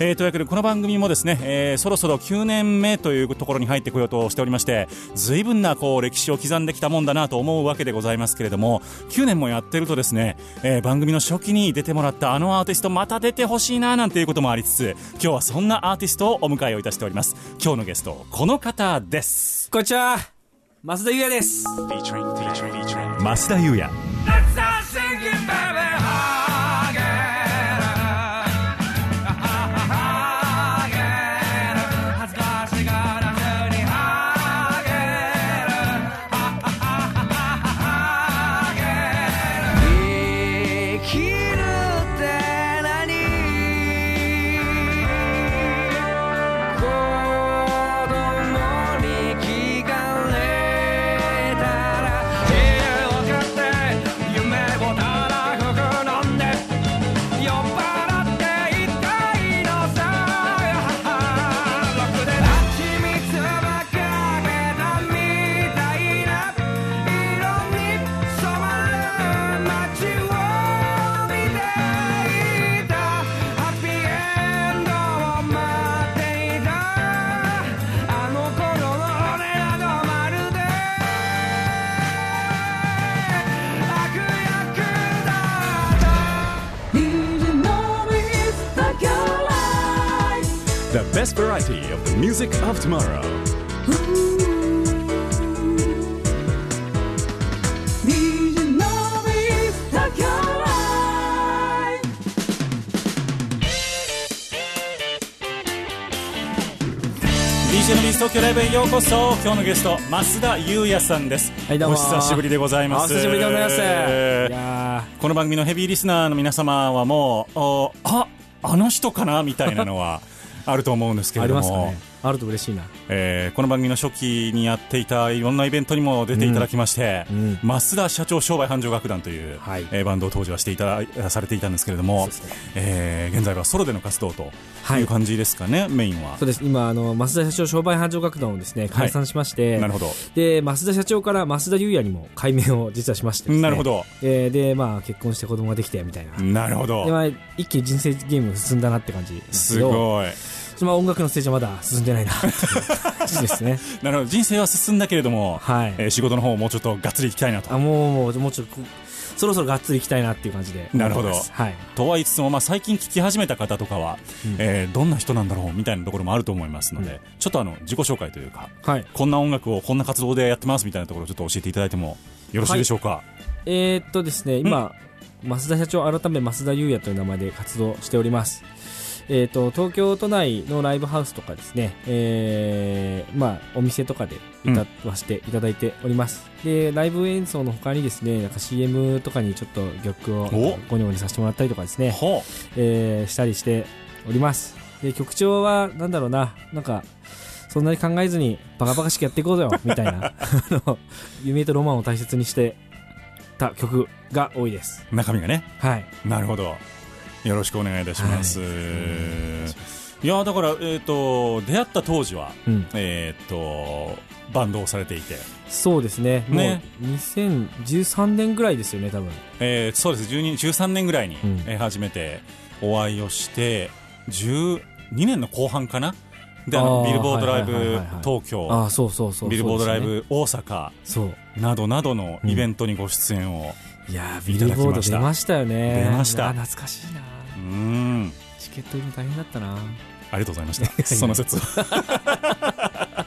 えー、というわけでこの番組もですね、えー、そろそろ9年目というところに入ってこようとしておりまして随分なこう歴史を刻んできたもんだなと思うわけでございますけれども9年もやってるとですね、えー、番組の初期に出てもらったあのアーティストまた出てほしいななんていうこともありつつ今日はそんなアーティストをお迎えをいたしております。今日のゲストこの方です。こんにちは。増田裕也です。増田裕也 variety of the music of tomorrow. DJ 東京ライブへようこそ。今日のゲスト増田裕也さんです、はいどうも。お久しぶりでございます。お久しぶりでございます。えーいやこの番組のヘビーリスナーの皆様はもうおああの人かな？みたいなのはあると思うんですけれども、りますかね。あると嬉しいな。えーこの番組の初期にやっていたいろんなイベントにも出ていただきまして、うん。うん。増田社長商売繁盛楽団という、はい。えーバンドを当時はしていたされていたんですけれども、ね。えー現在はソロでの活動とはい。いう感じですかね、メインは。そうです。今あの増田社長商売繁盛楽団をですね解散しまして、なるほど。で増田社長から増田裕也にも改名を実はしまして。ねなるほど。えーでまあ結婚して子供ができてみたいな、なるほど。でまあ、一気に人生ゲームが進んだなって感じすごいまあ、音楽のステージはまだ進んでないな。っていう感じですね。なるほど。人生は進んだけれども、はい。えー仕事の方をもうちょっとがっつりいきたいなと。あもうもうもうちょっとこそろそろがっつりいきたいなっていう感じで。なるほど。はい。とは言いつつも、まあ、最近聞き始めた方とかは、うん。えーどんな人なんだろうみたいなところもあると思いますので、うん。ちょっとあの自己紹介というかはい。こんな音楽をこんな活動でやってますみたいなところをちょっと教えていただいてもよろしいでしょうか、えーっとですね今、増田社長改め増田裕也という名前で活動しておりますえー、と東京都内のライブハウスとかですね、えーまあ、お店とかで歌わせていただいております、でライブ演奏の他にですねなんか CM とかにちょっと曲をお。ゴニョゴニさせてもらったりとかですね、ほえーしたりしております。で曲調はなんだろうななんかそんなに考えずにバカバカしくやっていこうよ みたいなあの夢とロマンを大切にしてた曲が多いです。う中身がね。はい。なるほどよろしくお願いいたします、はい。い、やだから、えー、と出会った当時は、うん。えー、とバンドをされていて、そうですね。ね。もう2013年ぐらいですよね多分。えーそうです。12 13年ぐらいに、うん。えー初めてお会いをして12年の後半かな？であのビルボードライブ東京。ああそうそうそうビルボードライそうブ大阪。ですねなどなどのイベントにご出演を、そういやビルボードただきました。出ましたよね。出ました。あ懐かしいなうーん。チケット売るの大変だったな。ありがとうございました。その説は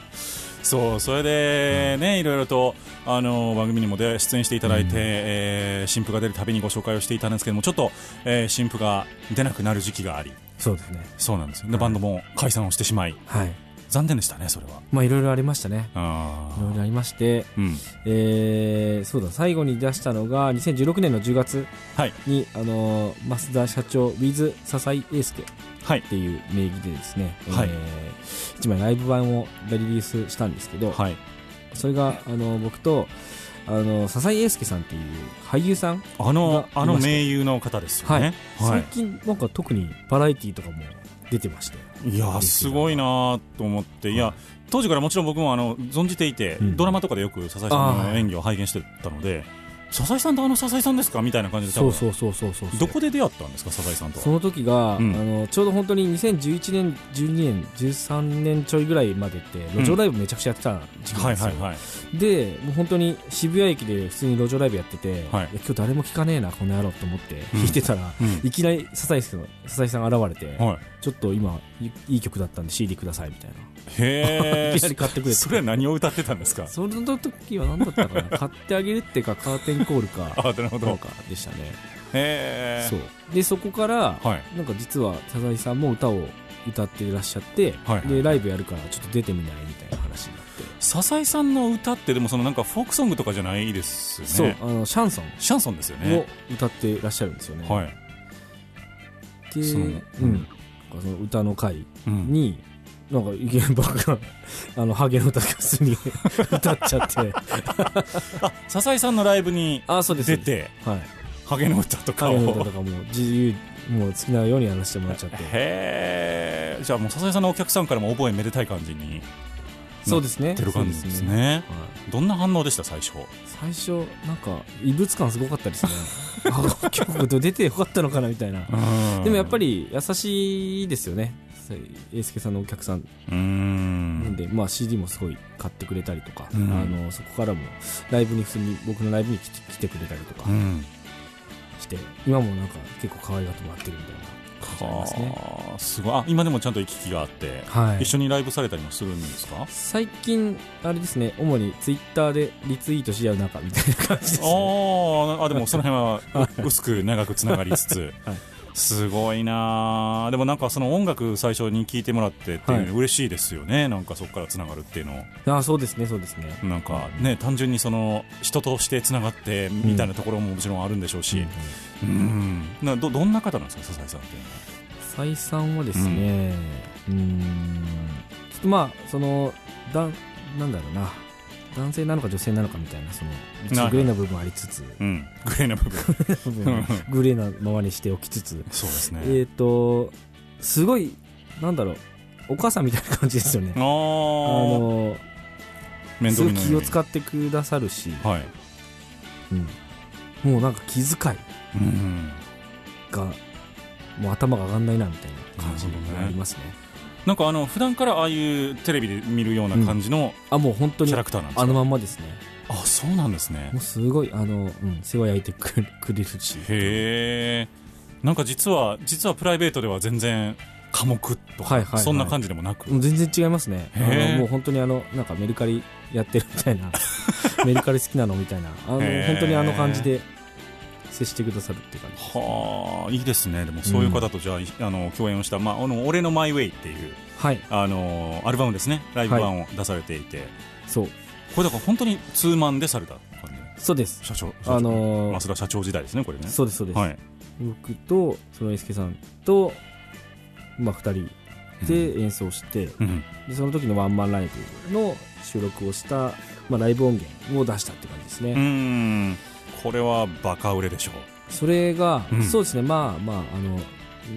そうそれでね、いろいろとあの番組にもで出演していただいて、えー新譜が出るたびにご紹介をしていたんですけどもちょっと、えー新譜が出なくなる時期があり。そうですね。そうなんですよ。でバンドも解散をしてしまい。はい残念でしたねそれは。まあいろいろありましたね。あいろいろありましてうん。えーそうだ最後に出したのが2016年の10月はい。にあのー増田社長 with 笹井英介はい。っていう名義でですね、はい。えー一枚ライブ版をリリースしたんですけど、はい。それがあの僕とあの笹井英介さんっていう俳優さん、あのがあの名優の方ですよね最近なんか特にバラエティーとかも出てまして。いやすごいなと思って、いや当時からもちろん僕もあの存じていて、うん。ドラマとかでよく笹井さんの演技を拝見してたので笹井さんとあの笹井さんですか？みたいな感じでそうそうそうそうそうどこで出会ったんですか？笹井さんとは。その時が、うん。あのちょうど本当に2011年12年13年ちょいぐらいまでって路上ライブめちゃくちゃやってた時期なんですよ、はいはいはい。でもう本当に渋谷駅で普通に路上ライブやってて、はい。今日誰も聞かねえなこの野郎と思ってうん。弾いてたら、うん。いきなり笹井さん笹井さんが現れて、はい。ちょっと今いいい曲だったんで CD くださいみたいなへいきなり買ってくれて。それは何を歌ってたんですか？その時は何だったかな？買ってあげるっていうかカーテンコールか。あなるほど。かでしたね。へえそう。でそこから、はい。なんか実は笹井さんも歌を歌っていらっしゃって、はいはいでライブやるからちょっと出てみないみたいな話になって、笹井さんの歌ってでもそのなんかフォークソングとかじゃないですよね。そうあのシャンソン。シャンソンですよをね歌っていらっしゃるんですよね、はい、で、うん、その歌の回うん、に、なんか、いきなり僕が、あの、ハゲの歌普通に 歌っちゃって、あ笹井さんのライブに。出てはい。ハゲの歌とかハをゲの歌とかも自由、もう好きなようにやらせてもらっちゃって。へえじゃあもう笹井さんのお客さんからも覚えめでたい感じにそうですね。出る感じですそうねはいどんな反応でした最初？最初、なんか、異物感すごかったですね。あ、曲出てよかったのかなみたいな。でもやっぱりり優しいですよね。英介さんのお客さんなんで、まあ、CD もすごい買ってくれたりとか、うん。あのそこからもライブに普通に僕のライブに来て来てくれたりとかうん。して、今もなんか結構可愛がってもらってるみたいな。ますすごい。あ今でもちゃんと行き来があって、はい。一緒にライブされたりもするんですか？最近、あれですね、主にツイッターでリツイートし合う仲みたいな感じです、ね。ああでもその辺はう薄く長くつながりつつ、はいすごいな。あでもなんかその音楽最初に聴いてもらってっていうのはい。嬉しいですよね、なんかそこからつながるっていうの。あそうですね、そうですね。なんかね単純にその人としてつながってみたいなところももちろんあるんでしょうし、うん。などどんな方なんですか？笹井さんっていうのは。再三はですね、うーん、ちょっとまあ、その、だん、なんだろうな、男性なのか女性なのかみたいな、その、グレーな部分ありつつ、うん、グレーな部分。グレーなままにしておきつつ、そうですね、えっ、と、すごい、なんだろう、お母さんみたいな感じですよね。ああのの、すごい気を使ってくださるし、はい、うん、もうなんか気遣いうん、が、もう頭が上がんないなみたいな感じなるほどね。がありますね。なんかあの普段からああいうテレビで見るような感じのあ、もう本当にキャラクターなんですか、あのまんまですね。あそうなんですね。もうすごい、あの、うん、世話焼いてくれくれるし。へえ。なんか実は実はプライベートでは全然寡黙とか、はいはいはい。そんな感じでもなく、もう全然違いますね。あのもう本当にあの、なんかメルカリやってるみたいな、メルカリ好きなのみたいな、あの、本当にあの感じで接してくださるっていう感じです。はあいいですね。でもそういう方とじゃあ,、あの共演をした、まあ、あの俺のマイウェイっていうはい、あのアルバムですね。ライブ版を出されていて、そう、これだから本当にツーマンでされた感じ？そうです。社長あのー増田社長時代ですねこれね。そうです、そうです。はい。僕と、そのエスケさんと、まあ、二人で演奏して、うんでその時のワンマンライブの収録をした、まあ、ライブ音源を出したって感じですね。これはバカ売れでしょそれが、うん。そうですね、まあまあ、あの、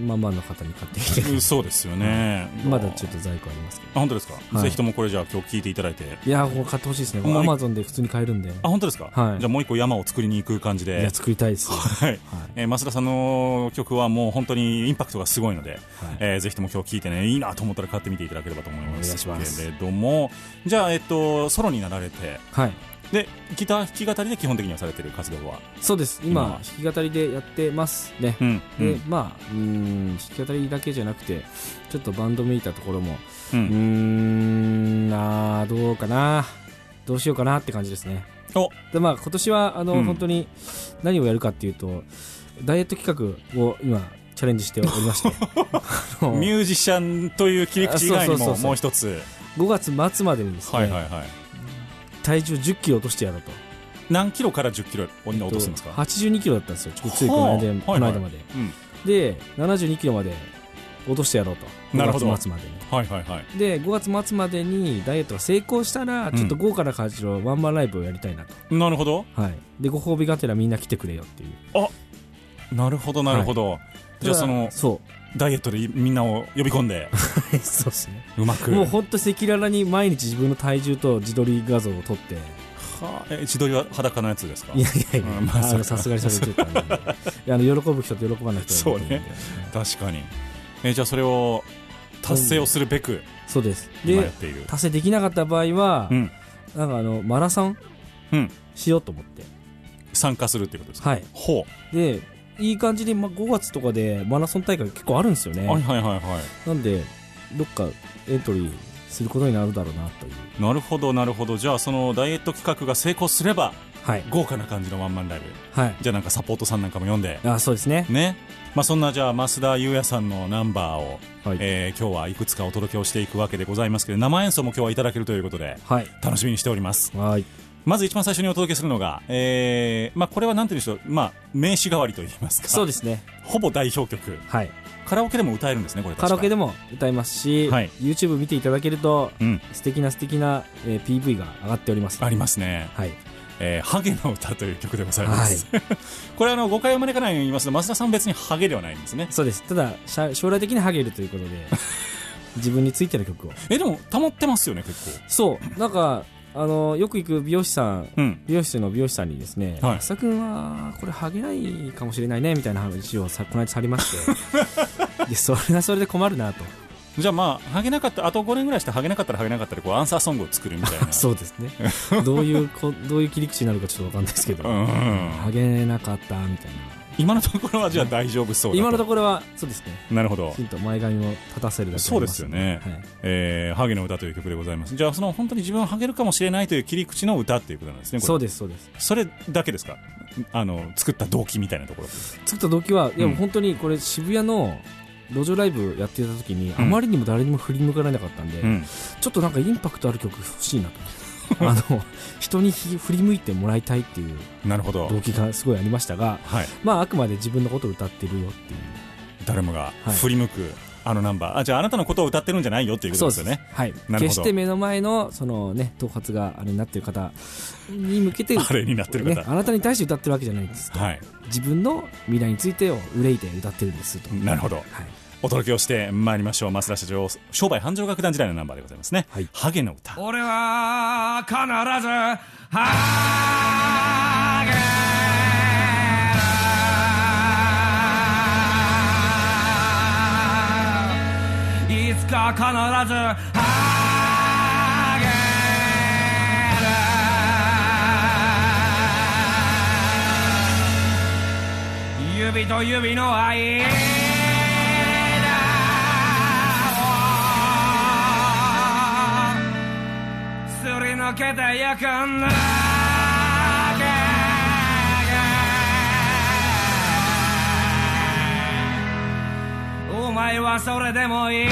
まあまあの方に買ってきて、う そうですよね、まだちょっと在庫ありますけど。あ本当ですか、はい。ぜひともこれじゃあ今日聞いていただいて。いやー、これ買ってほしいですね。アマゾンで普通に買えるんで。あ本当ですか、はい。じゃあもう一個山を作りに行く感じで。いや、作りたいです。よ。ははい。えー増田さんの曲はもう本当にインパクトがすごいので、い。えーぜひとも今日聞いてねいいなと思ったら買ってみていただければと思います。けれども。じゃあ、えっと、ソロになられてはい。でギター弾き語りで基本的にはされてる活動は。そうです。今弾き語りでやってますね。うんで、まあうーん弾き語りだけじゃなくてちょっとバンドめいたところもうん。あーどうかな。どうしようかなって感じですね。お。でまあ今年はあの、うん。本当に何をやるかっていうとダイエット企画を今チャレンジしておりまして。ミュージシャンという切り口以外にももう一つ。5月末までにですね、はいはいはい体重1 0キロ落としてやろうと。何キロから1 0キロに落とすんですか、82キロだったんですよ。ちょついこの間,、はあこの間まで、うん。で72キロまで落としてやろうと。なるほど。5月末までに。はいはいはい。で5月末までにダイエットが成功したらうん。ちょっと豪華な感じのワンマンライブをやりたいなと、なるほど。はい、でご褒美がてらみんな来てくれよっていうなるほどなるほど、じゃあそのそダイエットでみんなを呼び込んで。う そうですね。うまく。もうほんと赤裸々に毎日自分の体重と自撮り画像を撮って。はあえ自撮りは裸のやつですか？いやいやいや。うんまあさすがにそれちょっとあれなんでいやあの喜ぶ人と喜ばない人がいると思うんで。確かに。えじゃあそれを達成をするべくそうです。で達成できなかった場合は、うん。なんかあのマラソンうん。しようと思って、参加するっていうことですか？はい。ほでいい感じに、ま、5月とかでマラソン大会結構あるんですよね、うはいはいはいはなんでどっかエントリーすることになるだろうなという。いなるほどなるほど。じゃあそのダイエット企画が成功すればはい。豪華な感じのワンマンライブ。はい。じゃあなんかサポートさんなんかも読んで。あそうですね。ね。まあそんなじゃあ増田優也さんのナンバーを、はい、えー今日はいくつかお届けをしていくわけでございますけど生演奏も今日はいただけるということではい。楽しみにしております。はいまず一番最初にお届けするのが、えーまあ、これはなんていうんでしょう、まあ、名詞代わりといいますか。そうですね。ほぼ代表曲。はい。カラオケでも歌えるんですねこれカラオケでもも歌いますし、はい。YouTube 見ていただけるとうん。素敵な素敵な、えー PV が上がっておりますありますね。はい「えーハゲの歌」という曲でございます、これあの誤解を招かないように言いますと増田さん別にハゲではないんですね。そうです。ただ将来的にハゲるということで 自分についての曲を。えでも保ってますよね結構。そう。なんかあのよく行く美容師さんうん。美容室の美容師さんにですねはい「増田君はこれハゲないかもしれないね」みたいな話をさこの間されまして。でそれはそれで困るなと。じゃあまあハゲなかったあと5年ぐらいしてハゲなかったらハゲなかったらこうアンサーソングを作るみたいな。そうですね。どういうこどういう切り口になるかちょっとわかんないですけど、うん。ハゲなかったみたいな今のところはじゃあ大丈夫そう今のところはそうですね。なるほど。きちんと前髪を立たせるだけそうですよね。はい。えーハゲの歌という曲でございます。じゃあその本当に自分はハゲるかもしれないという切り口の歌っていうことなんですねそうですそうです。それだけですか？あの作った動機みたいなところ。作った動機はいやうん本当にこれ渋谷の路上ライブやってた時に、ん。あまりにも誰にも振り向かれなかったんで、うん。ちょっとなんかインパクトある曲欲しいなと あの人にひ振り向いてもらいたいっていうなるほど。動機がすごいありましたがはい。まああくまで自分のことを歌ってるよっていう。誰もがはい。振り向くあのナンバー。あじゃああなたのことを歌ってるんじゃないよっていうことですよね。はい。決して目の前のそのね頭髪があれになってる方に向けて あれになってる方。ね、あなたに対して歌ってるわけじゃないんですと、はい。自分の未来についてを憂いて歌ってるんですと、なるほど。はい、お届けをしてまいりましょう。増田社長商売繁盛楽団時代のナンバーでございますね、はい。ハゲの歌。俺は必ずハゲるいつか必ずハゲる。指と指の間をすり抜けてゆくんだお前はそれでもいいのか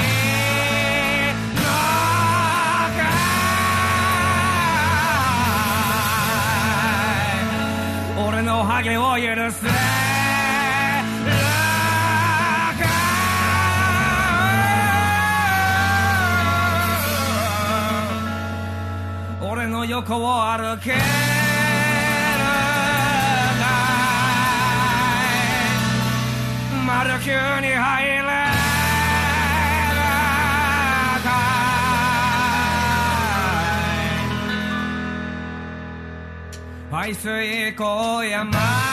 俺のハゲを許す横を歩けるかいマルキューに入れなかい。排水溝山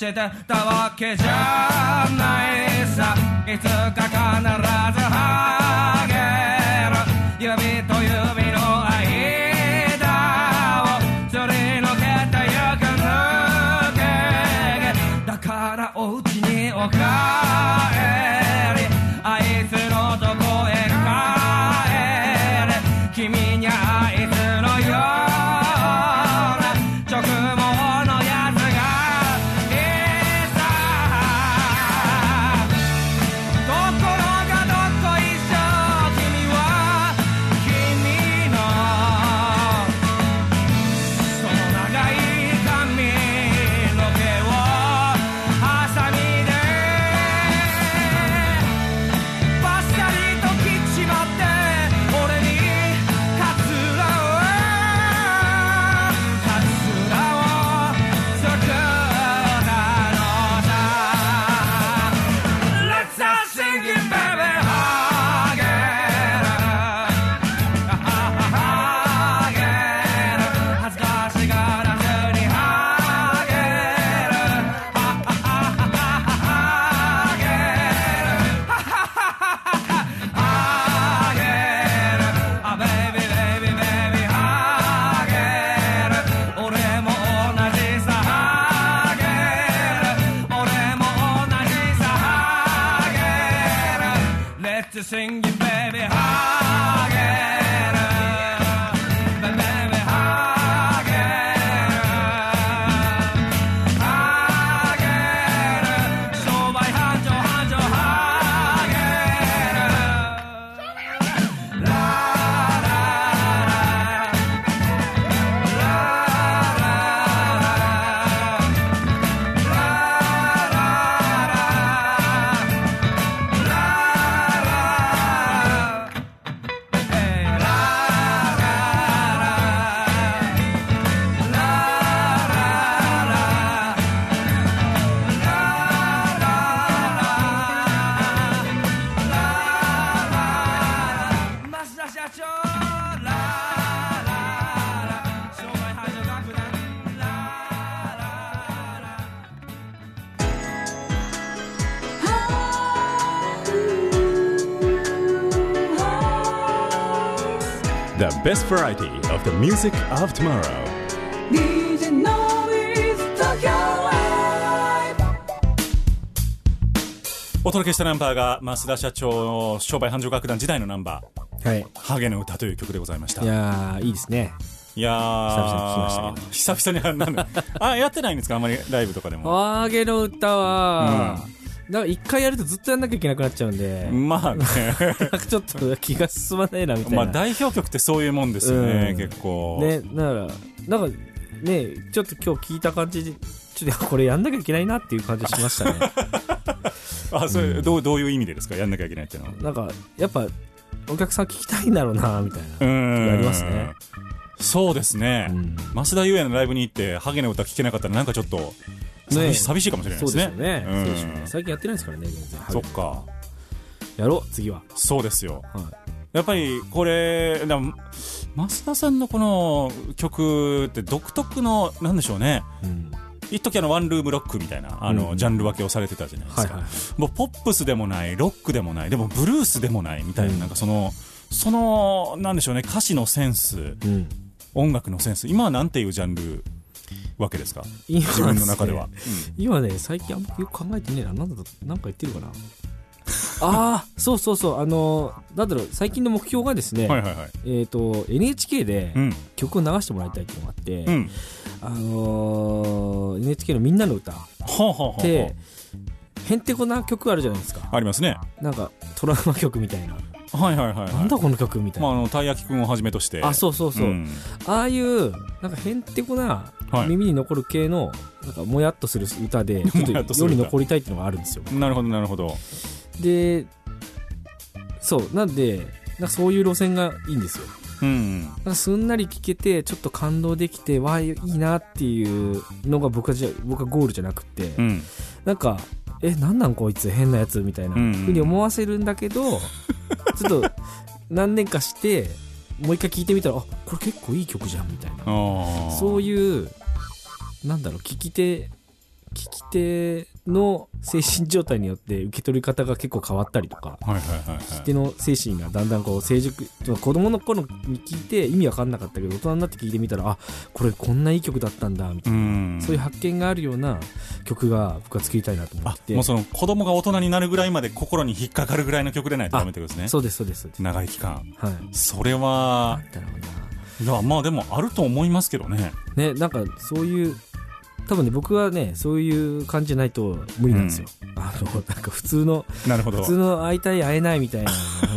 してたわけじゃないさ。いつか必ずハゲる。指と指の間をすり抜けてゆく抜けだからおうちにお帰り。Best variety of the music of tomorrow. DJ Noise Tokyo Live お届けしたナンバーが増田社長の商売繁盛楽団時代のナンバーはい「ハゲの歌」という曲でございました。いやーいいですね。いやー久々に聞きましたけど久々になんだあやってないんですか？あんまりライブとかでも。ハゲの歌は、なんか一回やるとずっとやんなきゃいけなくなっちゃうんで、まあね。なんかちょっと気が進まないなみたいな。まあ代表曲ってそういうもんですよね、うん。結構。ね、だから、なんかね、ちょっと今日聞いた感じで、ちょっとこれやんなきゃいけないなっていう感じしましたね。あそれどうどういう意味でですか？やんなきゃいけないっていうのは。なんか、やっぱ、お客さん聞きたいんだろうな、みたいな。うーん。やりますね。そうですね、うん。増田優也のライブに行ってハゲの歌聴けなかったらなんかちょっと寂し,、ね寂しいかもしれないですね最近やってないですからね、全然。そっかやろう、次は。そうですよはい。やっぱりこれだ増田さんのこの曲って独特のなんでしょうねうん。一時あのワンルームロックみたいなあの、うんジャンル分けをされてたじゃないですか。もうポップスでもないロックでもないでもブルースでもないみたいな,、うんなんかそのそのなんでしょうね歌詞のセンスうん。音楽のセンス今はなんていうジャンルわけですか？今自分の中では、今ね、最近あんまよく考えてねえな。なんだと、なんか言ってるかな？ああ、そうそうそう。あの、なんだろう、最近の目標がですね、はいはいはいえっ、と、NHK でうん曲を流してもらいたいっていうのがあって、うんあのー NHK のみんなの歌っほうほうほうほうて、へんてこな曲あるじゃないですか。ありますねなんか、トラウマ曲みたいな。はいはいはい、はい、なんだこの曲みたいな。まあ、あのたい焼きくんをはじめとしてあ、そうそうそう。んああいう、なんかへんてこなはい。耳に残る系の、なんかもやっとする歌で、ちょっと世に残りたいっていうのがあるんですよ。なるほどなるほど。で、そう、なんで、なんかそういう路線がいいんですよ。うんなんかすんなり聴けて、ちょっと感動できて、わあ、いいなっていうのが僕はじゃ僕はゴールじゃなくて、うん。なんか、え、なんなんこいつ変なやつみたいなうんうん。ふうに思わせるんだけど、ちょっと何年かして、もう一回聴いてみたら、あ、これ結構いい曲じゃんみたいな。そういう、なんだろう、聞き手、聞き手の精神状態によって受け取り方が結構変わったりとかはいはいはいはい。聞き手の精神がだんだんこう成熟子供の頃に聞いて意味わかんなかったけど大人になって聞いてみたらあこれこんないい曲だったんだみたいな、うん。そういう発見があるような曲が僕は作りたいなと思あって。てもうその子供が大人になるぐらいまで心に引っかかるぐらいの曲でないとダメってことですねそうですそうです。長い期間。はい。それはなんだろういやまあでもあると思いますけどね。なねなんかそういう多分ね僕はねそういう感じじゃないと無理なんですよ、あのなんか普通のなるほど。普通の会いたい会えないみたいな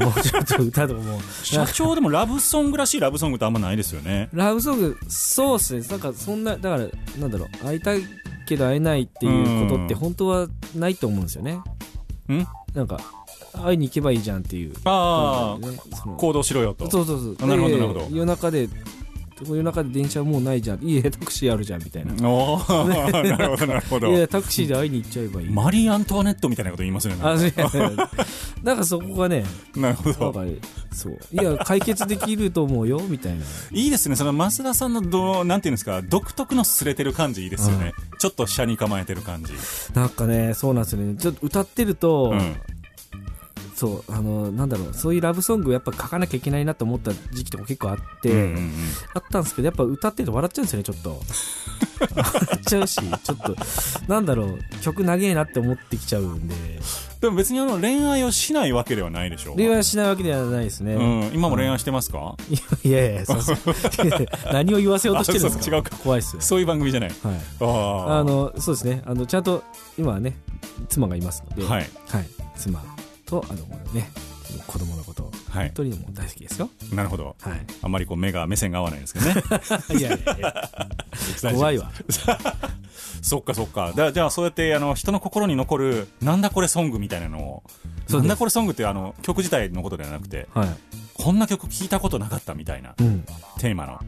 もう ちょっと歌とも社長でもラブソングらしいラブソングってあんまないですよね。ラブソングそうっすね。なんかそんなだからなんだろう会いたいけど会えないっていうことってうん。本当はないと思うんですよね。ん？なんか会いに行けばいいじゃんっていう。ああね。行動しろよと。そうそうそう。なるほどでなるほど。夜中で夜中で電車もうないじゃん。いいえタクシーあるじゃんみたいな。おー。なるほどなるほど。いやタクシーで会いに行っちゃえばいい。マリー・アントワネットみたいなこと言いますよねあそう。いやいやなんかそこがねなるほど。かそう。いや解決できると思うよみたいな。いいですね。その増田さんのどなんていうんですか独特のすれてる感じいいですよね、ちょっと車に構えてる感じ。なんかねそうなんですよね。ちょっと歌ってると、うんそうあのなんだろうそういうラブソングをやっぱ書かなきゃいけないなと思った時期とか結構あって、うんうんうんあったんですけどやっぱ歌ってると笑っちゃうんですよねちょっと。笑っちゃうしちょっとなんだろう曲長えなって思ってきちゃうんで。でも別にあの恋愛をしないわけではないでしょう恋愛はしないわけではないですね、うん、今も恋愛してますか、いやいやそうそう。何を言わせようとしてるんですか？違うか。怖いっすよ。そういう番組じゃない。はい。あああのそうですね。あのちゃんと今はね妻がいますので、はい。はい、妻とあのね子供のことはい。本当にもう大好きですよ。なるほど。はい。あんまりこう目が目線が合わないんですけどね。いやいやいや。怖いわ。そっかそっか。だじゃあそうやってあの人の心に残るなんだこれソングみたいなのをなんだこれソングってあの曲自体のことではなくてはい。こんな曲聞いたことなかったみたいなうん。テーマの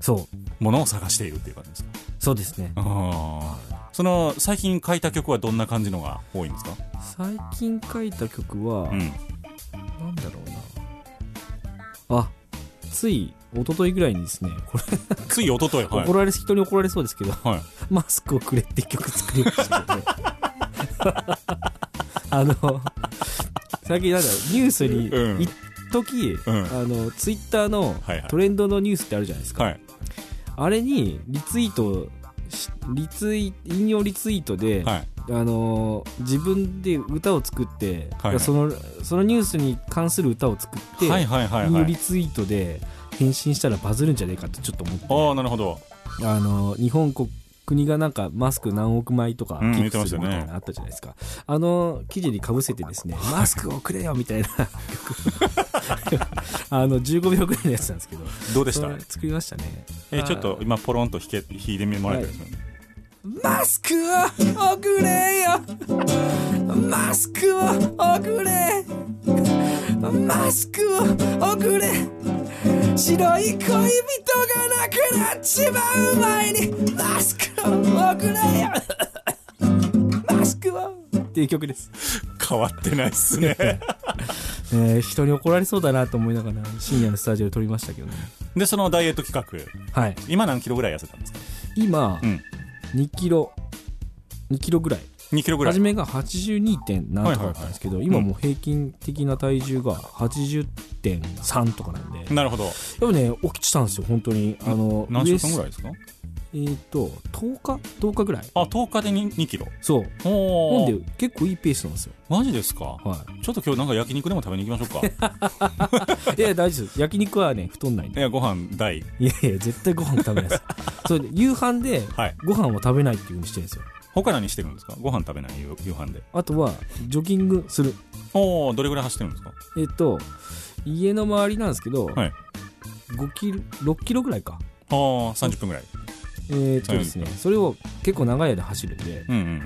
そう。ものを探しているっていう感じですか？そうですね。ああその最近書いた曲はどんな感じのが多いんですか？最近書いた曲は、うん。なんだろうな。あつい一昨日ぐらいにですねこれ、つい一昨日はい。怒られ人に怒られそうですけどはい。マスクをくれって曲作りましたね。あの最近なんだろうニュースにうん。一時、うん。あのツイッターのはいはい。トレンドのニュースってあるじゃないですか、はい。あれにリツイートしリツイ引用リツイートで、はい。あのー自分で歌を作って、はいはい。そのそのニュースに関する歌を作って、はいはいはい引はい。用リツイートで返信したらバズるんじゃねえかってちょっと思って。ああなるほど。あのー日本国国がなんかマスク何億枚とかうん寄付するみたいなのあったじゃないですか、あの記事にかぶせてですね マスクをくれよみたいな曲。あの15秒ぐらいのやつなんですけどどうでした？作りましたね。えちょっと今ポロンと弾け弾いてもらえたんですよね。マスクをおくれよ。マスクをおくれ。マスクをおくれ。白い恋人がなくなっちまう前にマスクをおくれよ。マスクを。っていう曲です、変わってないっすね。えー人に怒られそうだなと思いながら深夜のスタジオで撮りましたけどね。でそのダイエット企画。はい。今何キロぐらい痩せたんですか？今、うん。2キロ2キロぐらい2キロぐらい初めが 82. 点何とかだったんですけど、はいはいはい今もう平均的な体重が80.3とかなんで、なるほどぱね、起きてたんですよ、本当に。あの、何週間ぐらいいですか？えっ、と、10日 ?10 日ぐらい。あ10日で 2, 2キロそう。なんで、結構いいペースなんですよ。マジですか？はちょっと今日なんか焼肉でも食べに行きましょうか い。いや、大丈夫です。焼肉はね、太んないんで。いやご飯大いやいや、絶対ご飯食べないです。それで、夕飯ではいご飯を食べないっていう風にしてるんですよ。他何してるんですか？ご飯食べない夕夕飯で。あとは、ジョギングする。おおどれぐらい走ってるんですか？えっ、と、家の周りなんですけど、はい。5キロ、6キロぐらいか。ああ30分ぐらい。えーっとですね、それを結構長い間走るんで、うんうん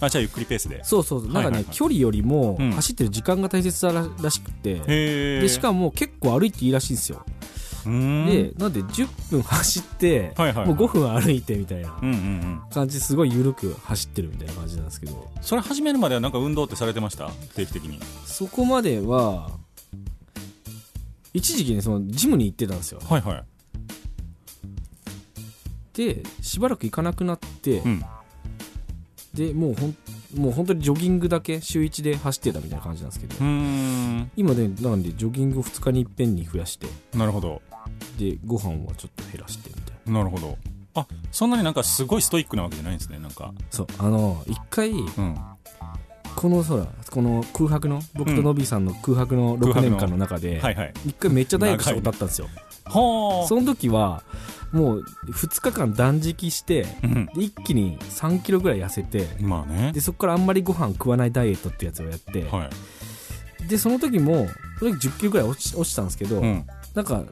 あじゃあゆっくりペースで。そうそうなんかね、はいはい。はい距離よりもうん。走ってる時間が大切だららしくて、でしかも結構歩いていいらしいんですよ。で、なんで10分走って、はいはいもう5分歩いてみたいな感じですごい緩く走ってるみたいな感じなんですけど、それ始めるまではなんか運動ってされてました？定期的に。そこまでは、一時期ね、そのジムに行ってたんですよ。はいはい。で、しばらく行かなくなって、うん。でもうほんもう本当にジョギングだけ週1で走ってたみたいな感じなんですけど、今ねなんでジョギングを2日にいっぺんに増やして。なるほどでご飯はちょっと減らしてみたいな。なるほど。あそんなになんかすごいストイックなわけじゃないんですねなんか。そう。あの一回うん。この空この空白の僕とノビーさんの空白の6年間の中ではいはい。一回めっちゃダイエットしたことあったんですよ。はその時はもう2日間断食してうん。で一気に3キロぐらい痩せてまあね。でそこからあんまりご飯食わないダイエットってやつをやって、はい。でその時もその時10キロぐらい落ち落ちたんですけど、うん。なんか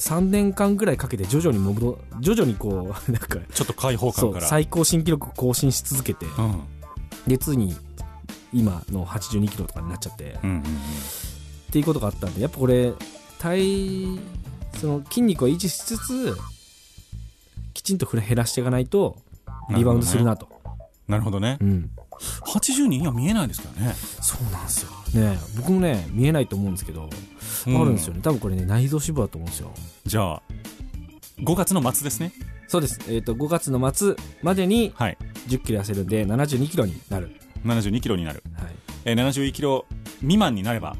3年間ぐらいかけて徐々に戻ろ徐々にこう なんかちょっと開放感から。最高新記録を更新し続けてうん。でついに今の82キロとかになっちゃって、うんうんっていうことがあったんでやっぱこれ体その筋肉を維持しつつきちんと減らしていかないとリバウンドするなと。なるほどね。うん、82には見えないですからね。そうなんですよ。ね僕もね見えないと思うんですけど、うん。あるんですよね。多分これね内臓脂肪だと思うんですよ。じゃあ5月の末ですね。そうです、えー、と5月の末までにはい。1 0キロ痩せるんで7 2キロになる、72キロになる、はい、えー、71キロ未満になれば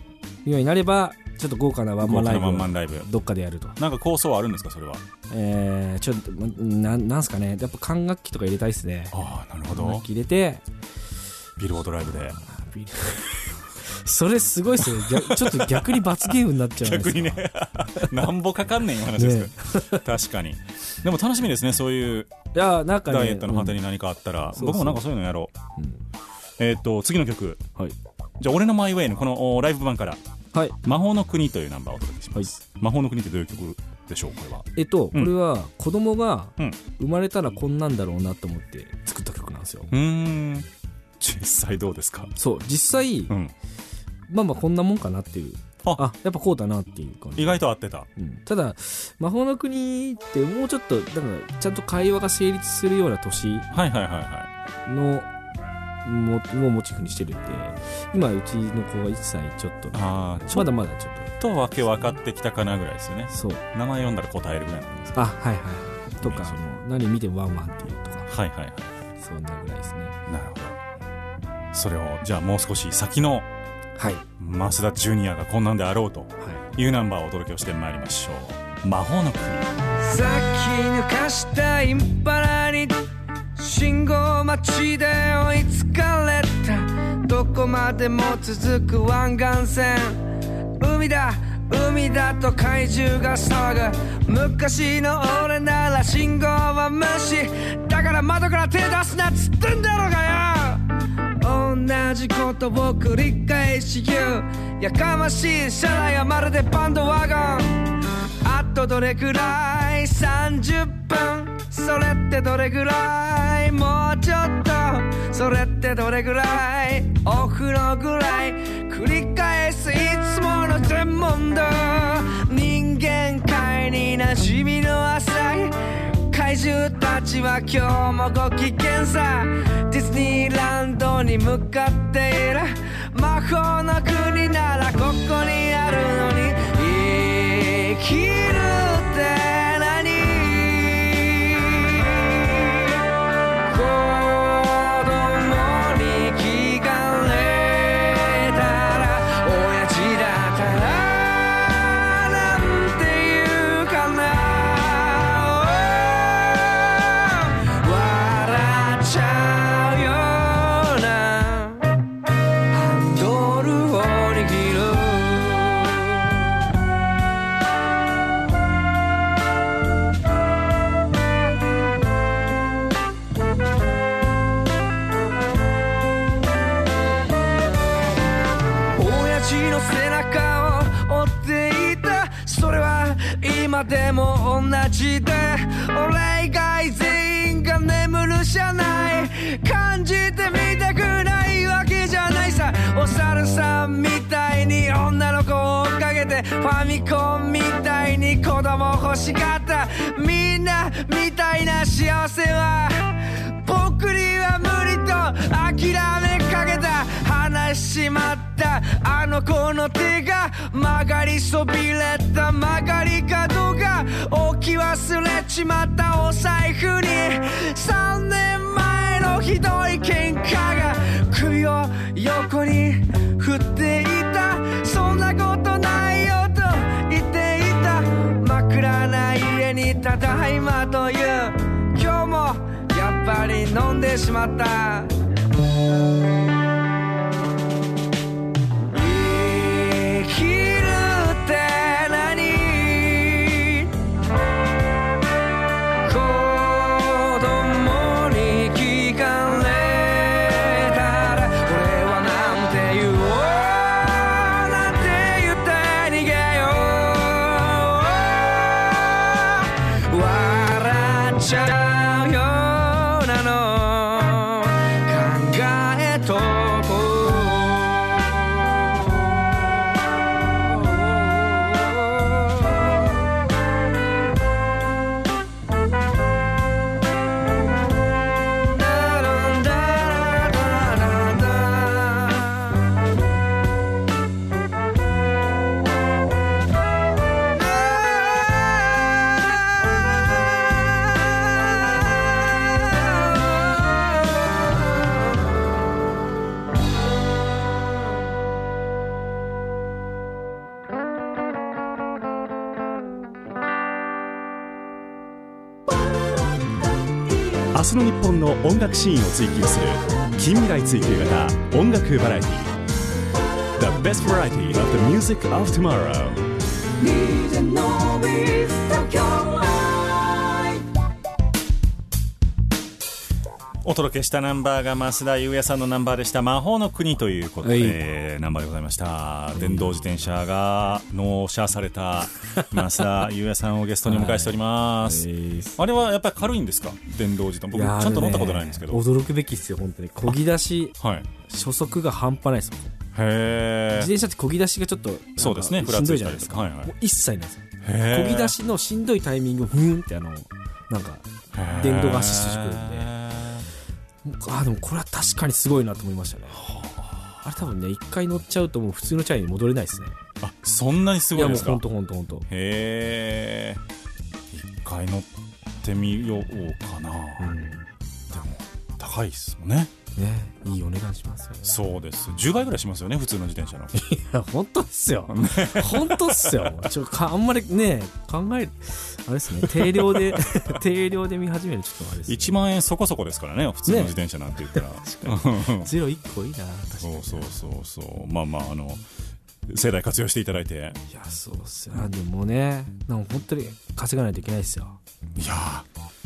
ようになればちょっと豪華なワンマンライブワンマンライブ。どっかでやると。なんか構想はあるんですかそれは？えー、ちょっとまななんすかね。やっぱ管楽器とか入れたいですね。ああなるほど。管楽器入れてビルボードライブで。それすごいっすよ逆ちょっと逆に罰ゲームになっちゃう逆にね。なんぼかかんねんいう話です。けど、確かに。でも楽しみですねそういういやなんかねダイエットの果てに、に何かあったら、そうそう僕もなんかそういうのやろう。うん。えーっと次の曲。はい。じゃあ俺のマイウェイのこのおライブ版から。はい。魔法の国というナンバーをお届けします、魔法の国ってどういう曲でしょうこれは。えっと、うん。これは子供がうん。生まれたらこんなんだろうなと思って作った曲なんですよ。うーん実際どうですか？そう実際、うん。まあまあこんなもんかなっていう。あ。あやっぱこうだなっていう感じ。意外と合ってた。うん。ただ魔法の国ってもうちょっとなんかちゃんと会話が成立するような年はいはいはいはい。のもをモチーフにしてるんで今うちの子が1歳ちょっと。あょっまだまだちょっと。わけ分かってきたかなぐらいですよね。とそう。名前読んだら答えるぐらいなんですあはいはいとかもう何見てもワンワンっていうとか。はいはいはい。そんなぐらいですね。なるほどそれをじゃあもう少し先のはい。増田ジュニアがこんなんであろうとはい。いうナンバーをお届けをしてまいりましょう。魔法の国。さっき抜かしたインパラに信号待ちで追いつかれた。どこまでも続く湾岸線。海だ海だと怪獣が騒ぐ。昔の俺なら信号は無視。だから窓から手出すなっつってんだろうがよ同じことを繰り返し言う。やかましい車内はまるでバンドワゴン。あとどれくらい？30分。それってどれくらい？もうちょっと。それってどれくらい？お風呂ぐらい？繰り返すいつもの全問答。人間界に馴染みたちは今日もご機嫌さ。ディズニーランドに向かっている。魔法の国ならここにあるのに。生きるって。ファミコンみたいに子供欲しかった。みんなみたいな幸せは。僕には無理と諦めかけた。話しまった。あの子の手が曲がりそびれた。曲がり角が置き忘れちまった。お財布に。3年前のひどい喧嘩が。首を横に振っているにただいまという。今日もやっぱり飲んでしまった。の音楽シーンを追求する近未来追求型音楽バラエティ The best variety of the music of tomorrow お届けしたナンバーが増田優也さんのナンバーでした。魔法の国ということで、はい。えーナンバーでございました、電動自転車が納車された 増田優也さんをゲストにお迎えしております、あれはやっぱり軽いんですか？電動自転車。僕ちゃんと乗ったことないんですけど、驚くべきですよ本当に。漕ぎ出しはい。初速が半端ないですもん。へえ自転車って漕ぎ出しがちょっとそうですね。しんどいじゃないですか、はいはい。一切ないですよ。へ漕ぎ出しのしんどいタイミングをふーんってあのなんか電動がアシストしてくれるんであでもこれは確かにすごいなと思いましたね。あれ多分ね一回乗っちゃうともう普通のチャリに戻れないですね。あそんなにすごいですか？やもう本当本当本当へえ一回乗ってみようかな、うん。でも高いっすもんねねいいお値段しますよね。そうです。10倍ぐらいしますよね普通の自転車の。いや本当っすよ。本当っすよ。ちょかあんまりね考えるあれですね。定量で 定量で見始めるちょっとあれです、ね、1万円そこそこですからね普通の自転車なんて言ったら、ゼロ1個いいな確かそうにそうそうそう。まあまああの盛大活用していただいて。いやそうっすよ。でもねなんか本当に稼がないといけないですよ。いやー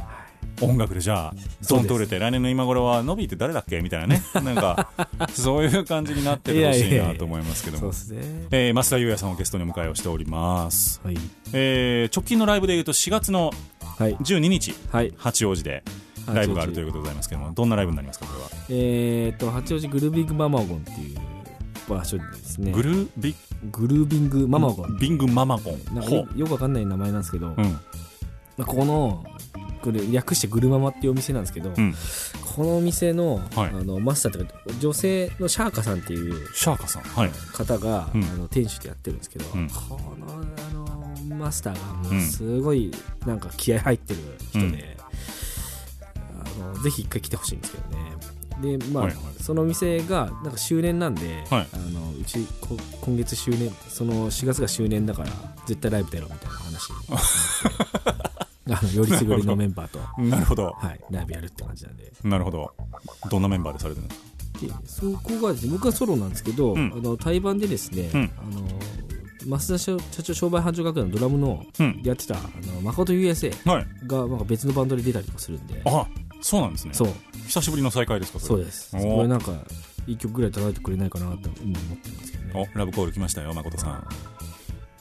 音楽でじゃあドンと売れて来年の今頃はノビーって誰だっけみたいなね。なんかそういう感じになっててほしいなと思いますけども。そうですね。えー増田優也さんをゲストにお迎えをしております、はい。えー直近のライブでいうと4月のはい。12日はい。八王子でライブがあるということでございますけどもどんなライブになりますかこれは？えー、と八王子グルービングママゴンっていう場所でですね。グルービグルービングママゴン。ビングママゴン。よよくわかんない名前なんですけど、ううん。まあここのこれ略してグルママっていうお店なんですけど、うん。このお店の,、はい。あのマスターというか女性のシャーカさんっていうシャーカさん。はい。方が、うん。あの店主でやってるんですけど、うん。このあのマスターがもううんすごいなんか気合入ってる人で、うん。あのぜひ一回来てほしいんですけどね。でまあ、はいはい。その店がなんか周年なんで、はい。あのうちこ今月周年その4月が周年だから絶対ライブ出ろみたいな話 あのよりすぐりのメンバーと、なるほど。はい、ライブやるって感じなんで。なるほど。どんなメンバーでされてるんですか？でそこがですね僕はソロなんですけど、うん。あの対バンでですね、うん。あの増田社社長商売繁盛学園のドラムのうん。やってたあの誠 USA はい。がなんか別のバンドで出たりとかするんで。あそうなんですね。そう。久しぶりの再会ですか？れ。そうです。これなんかいい曲ぐらい叩いてくれないかなと今思ってるんですけどね。おラブコール来ましたよ誠さん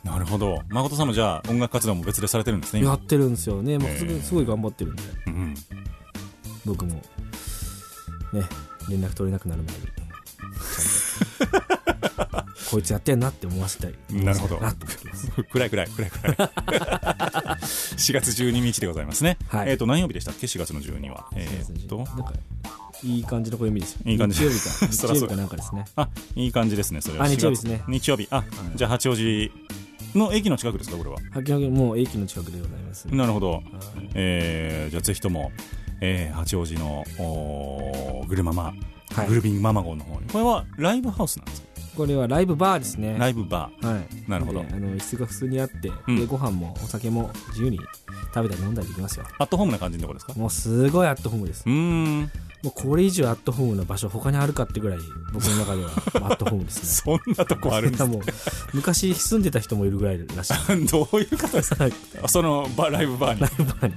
なるほど。誠さんもじゃあ音楽活動も別でされてるんですね今。やってるんですよね、もうすごすごい頑張ってるんで。うん僕も。ね。連絡取れなくなる前に。こいつやってんなって思わせたい。なるほど。暗い暗い暗い暗い。4 月12日でございますね、はい。えっ、と何曜日でしたっけ？4月の12は。えっ、と。なんかいい感じの暦ですよいい感じ。日曜日か 日曜日かなんかですね。あいい感じですねそれは。あ4月日曜日ですね。日曜日。あ、じゃあ八王子の駅の近くですかこれは？はきはきもう駅の近くでございますなるほど、はい。えー、じゃあぜひとも、えー、八王子のおーグルママ、はい。グルビングママゴンの方に。これはライブハウスなんですか？これはライブバーですね。ライブバー。はい。なるほど。であの椅子が普通にあって、うん。でご飯もお酒も自由に食べたり飲んだりできますよ。アットホームな感じのところですか？もうすごいアットホームです。うーんもうこれ以上アットホームな場所他にあるかってぐらい僕の中ではアットホームですね。そんなとこあるんですいやもう昔住んでた人もいるぐらいらしい。どういう方ですか？はいそのバライブバーに。ライブバーに。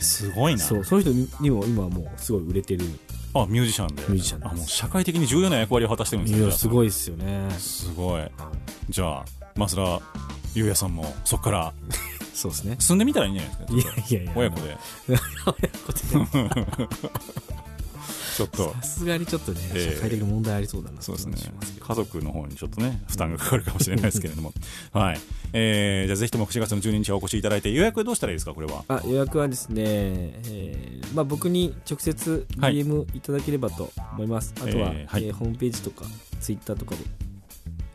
すごいな。そうその人にも今はもうすごい売れてる。あミュージシャンで。ミュージシャンあもう社会的に重要な役割を果たしてるんですねす。ごいですよね。すごい。じゃあ増田優也さんもそこから そうですね。住んでみたらいいんじゃないですか？いやいやいや。親子でちょっと。さすがにちょっとね、ええ。社会的な問題ありそうだなそうですね。家族の方にちょっとね負担がかかるかもしれないですけれども。はい。えー、じゃあぜひとも7月の12日お越しいただいて予約どうしたらいいですかこれは？あ予約はですね、えーまあ、僕に直接はい。DM いただければと思います、あとは、えーはい。えーホームページとかツイッターとかで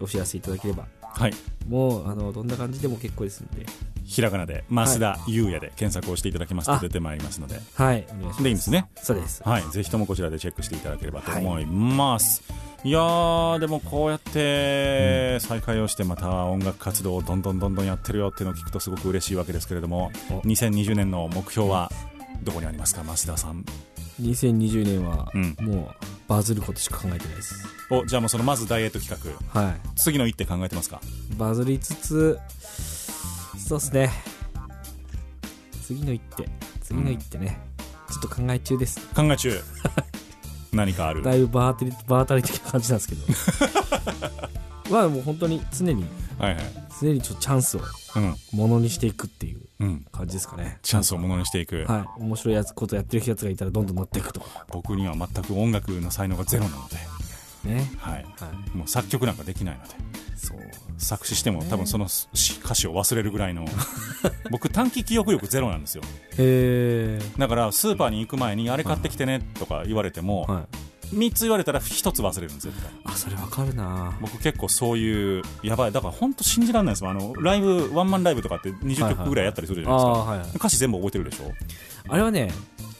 お知らせいただければ。はい。もうあのどんな感じでも結構ですのでひらがなで増田優也で検索をしていただきますとあ。出てまいりますので。はいでいいんですね。そうです。はい、ぜひともこちらでチェックしていただければと思います。い、やー、でもこうやって再開をして、また音楽活動をどんどんどんどんやってるよっていうのを聞くと、すごく嬉しいわけですけれども、お。2020年の目標はどこにありますか、増田さん？2020年はうん。もうバズることしか考えてないです、おじゃあもうそのまずダイエット企画、は次の一手考えてますか？いバズりつつそうですね次の一手次の一手ね、ちょっと考え中です考え中。何かある？だいぶバーテリバータリ的な感じなんですけど まあもう本当に常にはいはい。常にちょっとチャンスをうん。ものにしていくっていううん。感じですかねチャンスをものにしていく。はい面白いやつことやってるやつがいたらどんどん乗っていくとか僕には全く音楽の才能がゼロなので、ね。はい。はい。もう作曲なんかできないので。そう。作詞しても多分その詩歌詞を忘れるぐらいの。僕短期記憶力ゼロなんですよ。へえだからスーパーに行く前にあれ買ってきてねとか言われてもはい。3つ言われたら1つ忘れるんですよ絶対あそれわかるな。僕結構そういうやばい。だから本当信じられないですあのライブワンマンライブとかって20曲ぐらいやったりするじゃあないですか、あはいはい。歌詞全部覚えてるでしょ？あれはね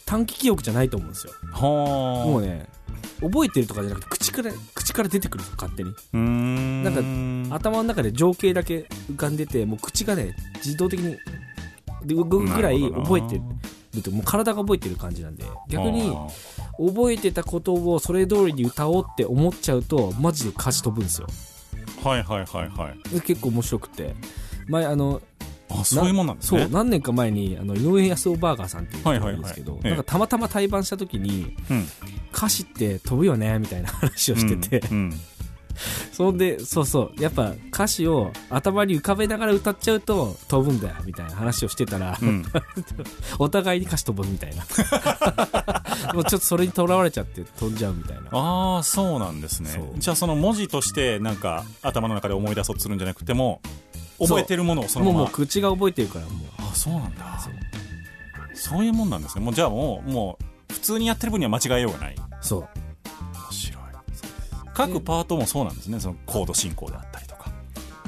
短期記憶じゃないと思うんですよ。はあ。もうね覚えてるとかじゃなくて口から口から出てくる勝手に。なんか頭の中で情景だけ浮かんでてもう口がね自動的にで動くぐらい覚えてるともう体が覚えてる感じなんで。逆にあ。覚えてたことをそれ通りに歌おうって思っちゃうとマジで歌詞飛ぶんですよ。ーはいはいはいはい。で結構面白くて。前あのあそういうもんなんですね。そう何年か前にあの井上康雄バーガーさんっていう人がいるんですけど、なんかたまたま対バンした時にうん。歌詞って飛ぶよねみたいな話をしてて、うんうん。そんでそうそう。やっぱ歌詞を頭に浮かべながら歌っちゃうと飛ぶんだよみたいな話をしてたら、うん。お互いに歌詞飛ぶみたいな。もうちょっとそれにとらわれちゃって飛んじゃうみたいな。ああそうなんですね。じゃあその文字としてなんか頭の中で思い出そうとするんじゃなくても覚えてるものをそのまま。もう口が覚えてるからもう。あそうなんだ。そう。いうもんなんですね。もうじゃあもうもう普通にやってる分には間違えようがない。そう。面白い。各パートもそうなんですね。そのコード進行であったりとか。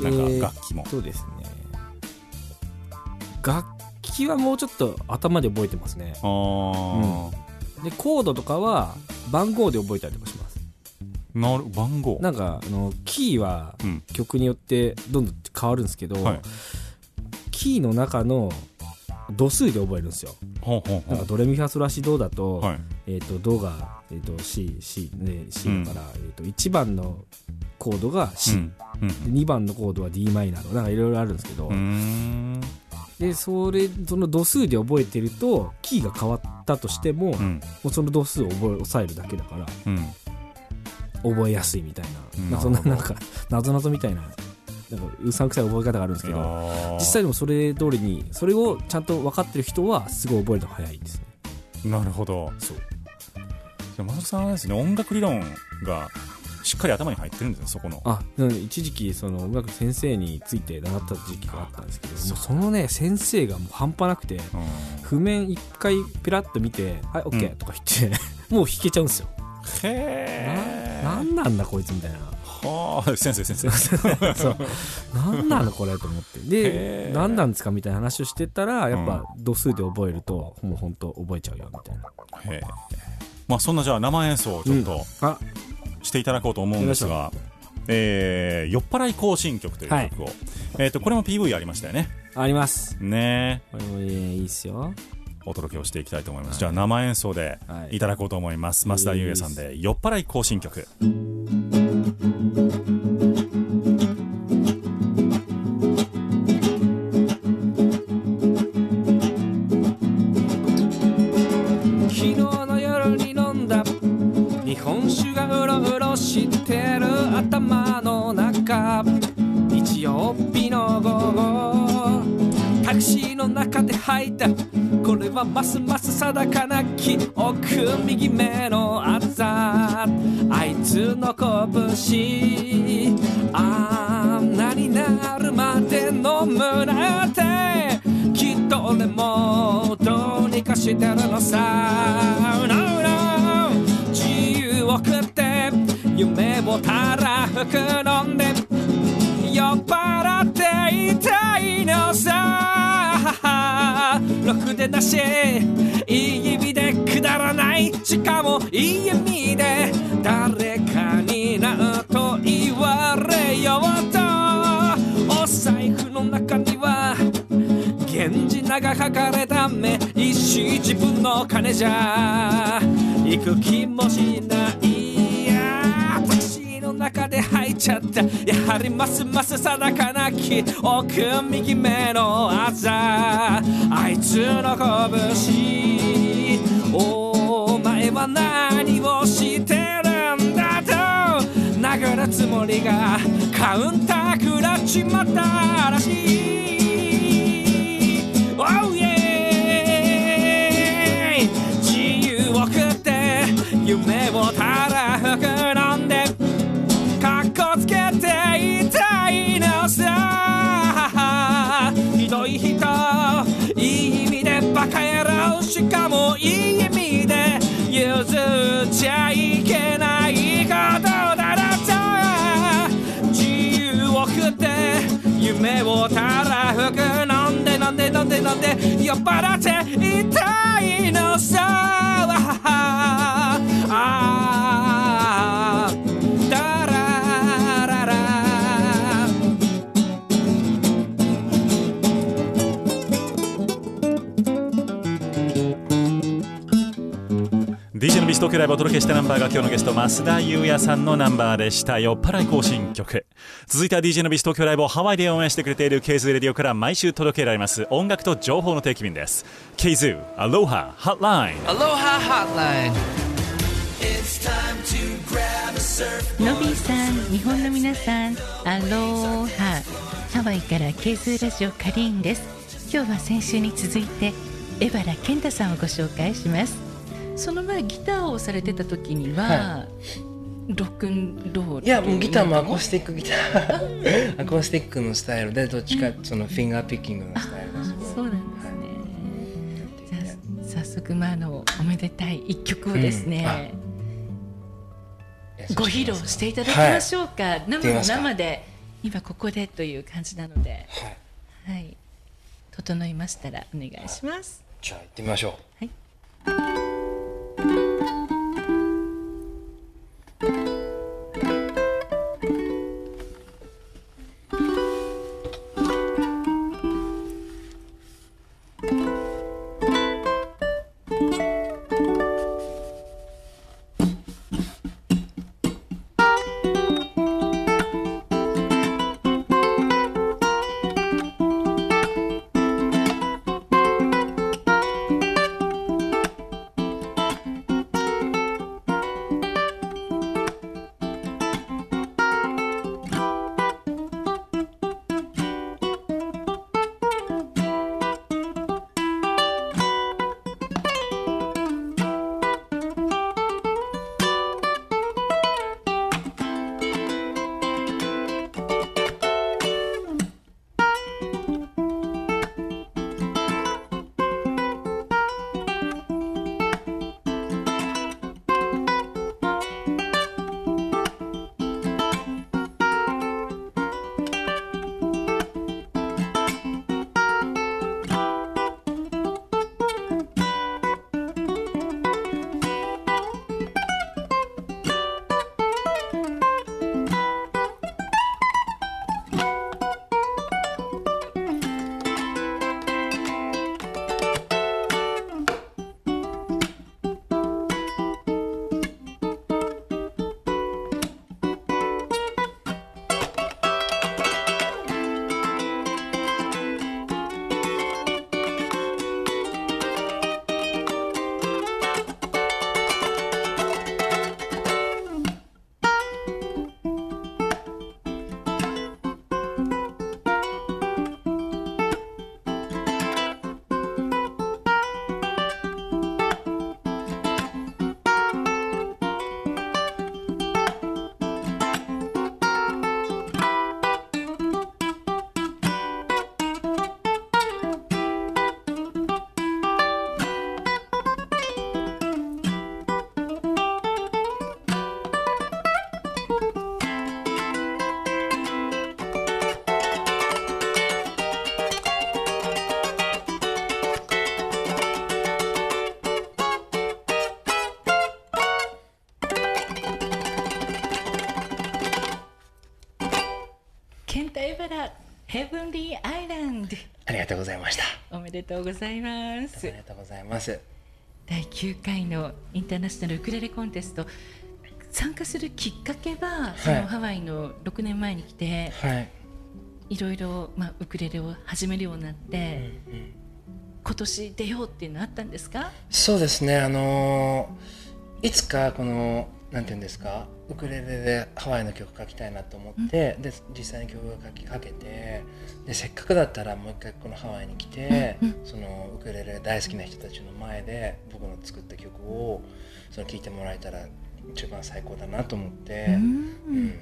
なんかえー楽器も、そうですね。楽器はもうちょっと頭で覚えてますね。あー。でコードとかは番号で覚えたりとかしますなる番号。なんかあのキーはうん。曲によってどんどん変わるんですけど、はい。キーの中の度数で覚えるんですよ。ほうほうほなんかドレミファソラシドだと,、うはい。えー、とドが、えー、と C, C, ね、C だから、えー、と1番のコードが C、うん。うん。で2番のコードは d マイナーとかなんかいろいろあるんですけど、うーん。でそれその度数で覚えてるとキーが変わったとしても,、もうん。うその度数を覚え抑えるだけだから。うん覚えやすいみたいうん。な,、なんかそんななんかなぞなぞみたいな。なんかうさんくさい覚え方があるんですけど。実際でもそれ通りにそれをちゃんと分かってる人はすごい覚えるのが早いですね。なるほど。そう。じゃあさんはですね音楽理論がしっかり頭に入ってるんですねそこの。あ一時期その音楽の先生について習った時期があったんですけどそのね先生がもう半端なくてうん。譜面一回ペラッと見て「はい OK、うん。とか言って もう弾けちゃうんですよへえななんなんだこいつみたいな。はあ先生先生。そう。なんなのこれと思って。で何なんですかみたいな話をしてたらやっぱ度数で覚えるともう本当覚えちゃうよみたいな。へえまあそんなじゃあ生演奏をちょっとあ。していただこうと思うんですが、えー酔っ払い行進曲という曲を、えー、とこれも PV ありましたよね。あります。ねこれもいいっすよお届けをしていきたいと思います、じゃあ生演奏ではい。いただこうと思います、増田優也さんで酔っ払い行進曲ますます定かな記憶右目のあざあいつの拳あんなになるまで飲むなんてきっと俺もどうにかしてるのさ No, no 自由を食って夢をたらふく飲んで酔っ払っていたいのさ。ろくでなしいい意味でくだらない。しかもいい意味で誰かになと言われようと。お財布の中には源氏名が書かれた目一瞬自分の金じゃ。行く気もしない。ちゃった。やはりますます定かな記憶右目のあざ。あいつの拳。お前は何をしてるんだと。殴るつもりがカウンター食らっちまったらしい。Oh yeah 自由を食って夢をたらふくしかもいい意味で譲っちゃいけないことだろと自由を食って夢をたらふく飲んで飲んで飲んで飲んで酔っ払っていたいのさ。ークライブをお届けしたナンバーが今日のゲスト増田優也さんのナンバーでした。酔っ払い行進曲。続いては DJ のビストークライブをハワイで応援してくれているケイズレディオから毎週届けられます音楽と情報の定期便です。ケイズアロハハッライン Aloha Hotline. のびーさん日本の皆さんアローハハワイからケーズラジオカリーンです。今日は先週に続いて江原健太さんをご紹介しますその前ギターをされてた時には、はロックンロールいやもうギターもアコースティックギター。アコースティックのスタイルでどっちかそのフィンガーピッキングのスタイルですあそうなんですね、じゃあ早速まああのおめでたい一曲をですね、ご披露していただきましょうか、生のってみますか。生で今ここでという感じなので。はい。はい。整いましたらお願いします。じゃあ行ってみましょう。はい「バヘブンリーアイランドありがとうございました。おめでとうございます。ありがとうございます。第9回のインターナショナルウクレレコンテスト。参加するきっかけは、そのハワイの6年前に来てはい。いろいろ、まあ、ウクレレを始めるようになって、今年出ようっていうのあったんですか？そうですね。あのーいつかこのなんていうんですか？ウクレレでハワイの曲書きたいなと思って、で実際に曲が書きかけてでせっかくだったらもう一回このハワイに来て、そのウクレレ大好きな人たちの前で僕の作った曲をその聴いてもらえたら一番最高だなと思って、うん。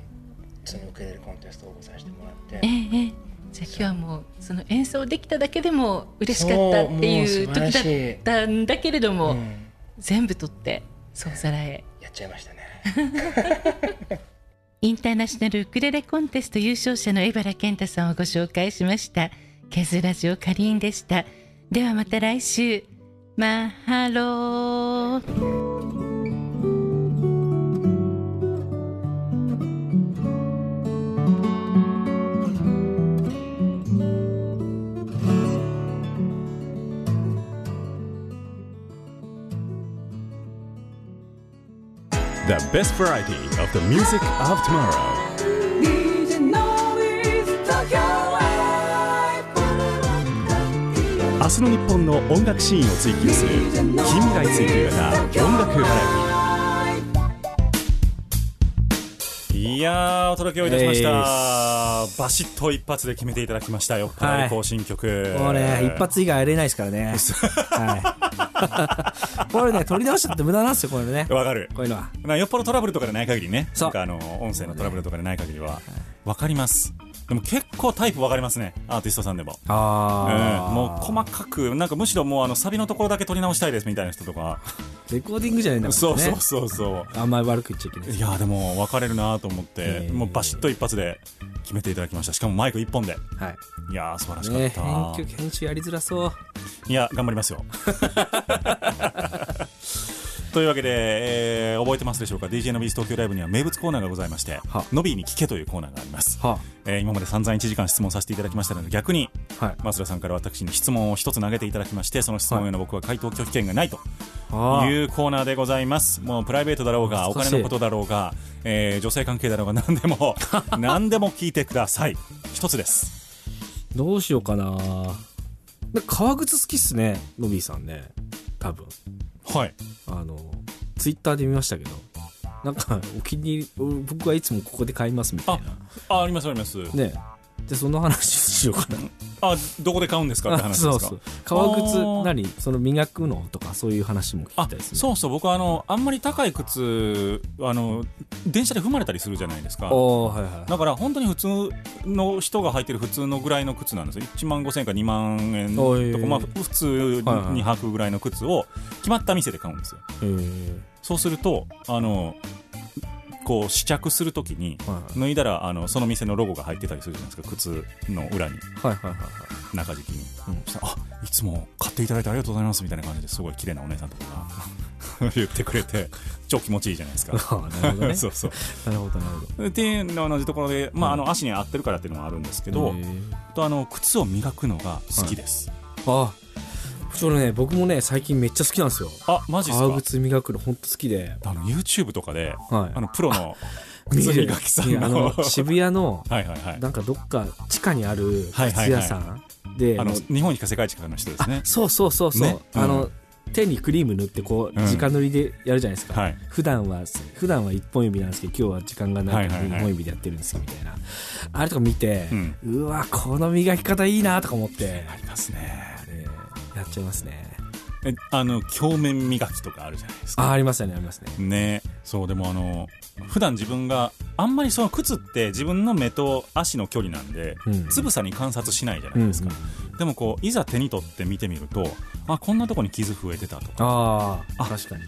そのウクレレコンテストを応募させてもらって。え。えええ。じゃあ今日はもうその演奏できただけでも嬉しかったっていう時だったんだけれども、うん。全部取って総皿へやっちゃいましたね。インターナショナルウクレレコンテスト優勝者の江原健太さんをご紹介しました。ケズラジオカリーンでした。ではまた来週。マハロー。The best variety of the music of tomorrow 明日の日本の音楽シーンを追求する近未来追求型音楽バラエティやーお届けをいたしました、バシッと一発で決めていただきました。よ、はい。更新曲。もうね、一発以外やれないですからね。はい。これね、取り直しちゃって無駄なんですよ、これね。わかる。こういうのは。まあよっぽどトラブルとかでない限りね。そう。なんかあの音声のトラブルとかでない限りは。わかりますでも結構タイプわかりますね。アーティストさんでも。あうん、もう細かくなんかむしろもうあのサビのところだけ取り直したいですみたいな人とか、レコーディングじゃないんだからね。そうそうそうそあんまり悪く言っちゃいけなうい。いやでも分かれるなと思って、えー。もうバシッと一発で決めていただきました。しかもマイク一本で。はい。いやー素晴らしかねった、編曲、編集やりづらそう。いや頑張りますよ というわけで、えー覚えてますでしょうか？DJ のビース東京ライブには名物コーナーがございましてはノビーに聞けというコーナーがあります、はえー今まで散々1時間質問させていただきましたので逆にはい。増田さんから私に質問を一つ投げていただきましてその質問への僕は回答拒否権がないとあいうコーナーでございますもうプライベートだろうがお金のことだろうが、えー女性関係だろうが何でも 何でも聞いてください一つですどうしようかな。で革靴好きっすね、ノビーさんね。多分。はいあの、ツイッターで見ましたけど。なんか、お気に入り、僕はいつもここで買いますみたいな。あありますありますね。で、その話しようかな。あどこで買うんですかって話ですか？そうそう。革靴何？その磨くのとか、そういう話も聞あきたいですね。そうそう。僕はあのあんまり高い靴あの電車で踏まれたりするじゃないですか。はいはい。だから本当に普通の人が履いてる普通のぐらいの靴なんですよ。1万5000円か2万円とか、まあ、普通に履くぐらいの靴を決まった店で買うんですよ。えー。そうするとあのこう試着するときにはい脱いだらあのその店のロゴが入ってたりするじゃないですか靴の裏に。はいはいはいはい。中敷きに、うん。そしたらあいつも買っていただいてありがとうございますみたいな感じですごい綺麗なお姉さんとかが 言ってくれて超気持ちいいじゃないですか。あーなるほどね。そうそう。なるほどなるほど。っていうの同じところで、まあ、あの足に合ってるからっていうのもあるんですけど、えー。とあの靴を磨くのが好きです、あ、それね、僕もね、最近めっちゃ好きなんですよ。あマジですか？革靴磨くの本当好きで。あの YouTube とかで、はい。あのプロの 靴磨きさんの。の、渋谷の、はいはいはい。なんかどっか地下にあるはいはいはい。靴屋さんで、あの日本一か世界一かの人ですね。そうそうそうそう、ね。うん。あの、手にクリーム塗ってこう、うん。直塗りでやるじゃないですか。はい。普段は、普段は一本指なんですけど、今日は時間がないからはいはいはい。二本指でやってるんですよ、みたいな。あれとか見て、うん。うわ、この磨き方いいなとか思って、ありますね。えーやっちゃいますね。えあの鏡面磨きとかあるじゃないですかあ、ありますよね、ありますね。ねそうでもあの普段自分があんまりその靴って自分の目と足の距離なんで、うんつぶさに観察しないじゃなうんいですか、でもこういざ手に取って見てみるとあこんなとこに傷増えてたとかああ、あ確かに。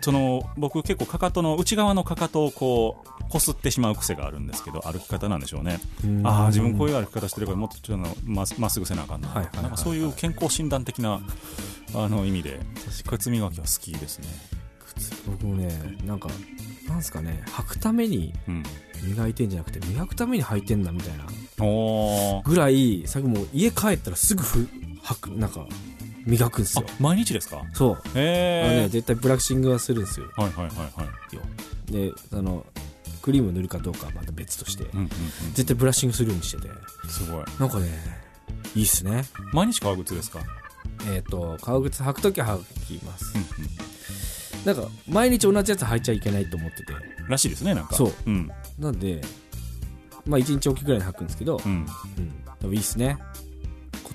その僕結構かかとの内側のかかとをこうこすってしまう癖があるんですけど歩き方なんでしょうね。うん。ああ自分こういう歩き方してるからもっとちょっとまっまっすぐせなあかんな,、はいなんかそういう健康診断的なあの意味で靴磨きは好きですね、僕もね、なんか、なんすかね、履くためにうん、磨いてんじゃなくて、磨くために履いてんだみたいなぐらい最後もう家帰ったらすぐふはくなんか磨くんですあよ毎日ですか？そう、へえ絶対ブラッシングはするんですよ。はいはいはいはい。であのクリーム塗るかどうかはまた別として、うんうんうん絶対ブラッシングするようにしてて。すごい。なんかねいいっすね。毎日革靴ですか？えっ、と革靴履くときは履きます。うんなんか毎日同じやつ履いちゃいけないと思ってて。うんらしいですねなんか。そう。うん。なんでまあ1日おきぐらいに履くんですけど、うん。うん、でもいいっすね。今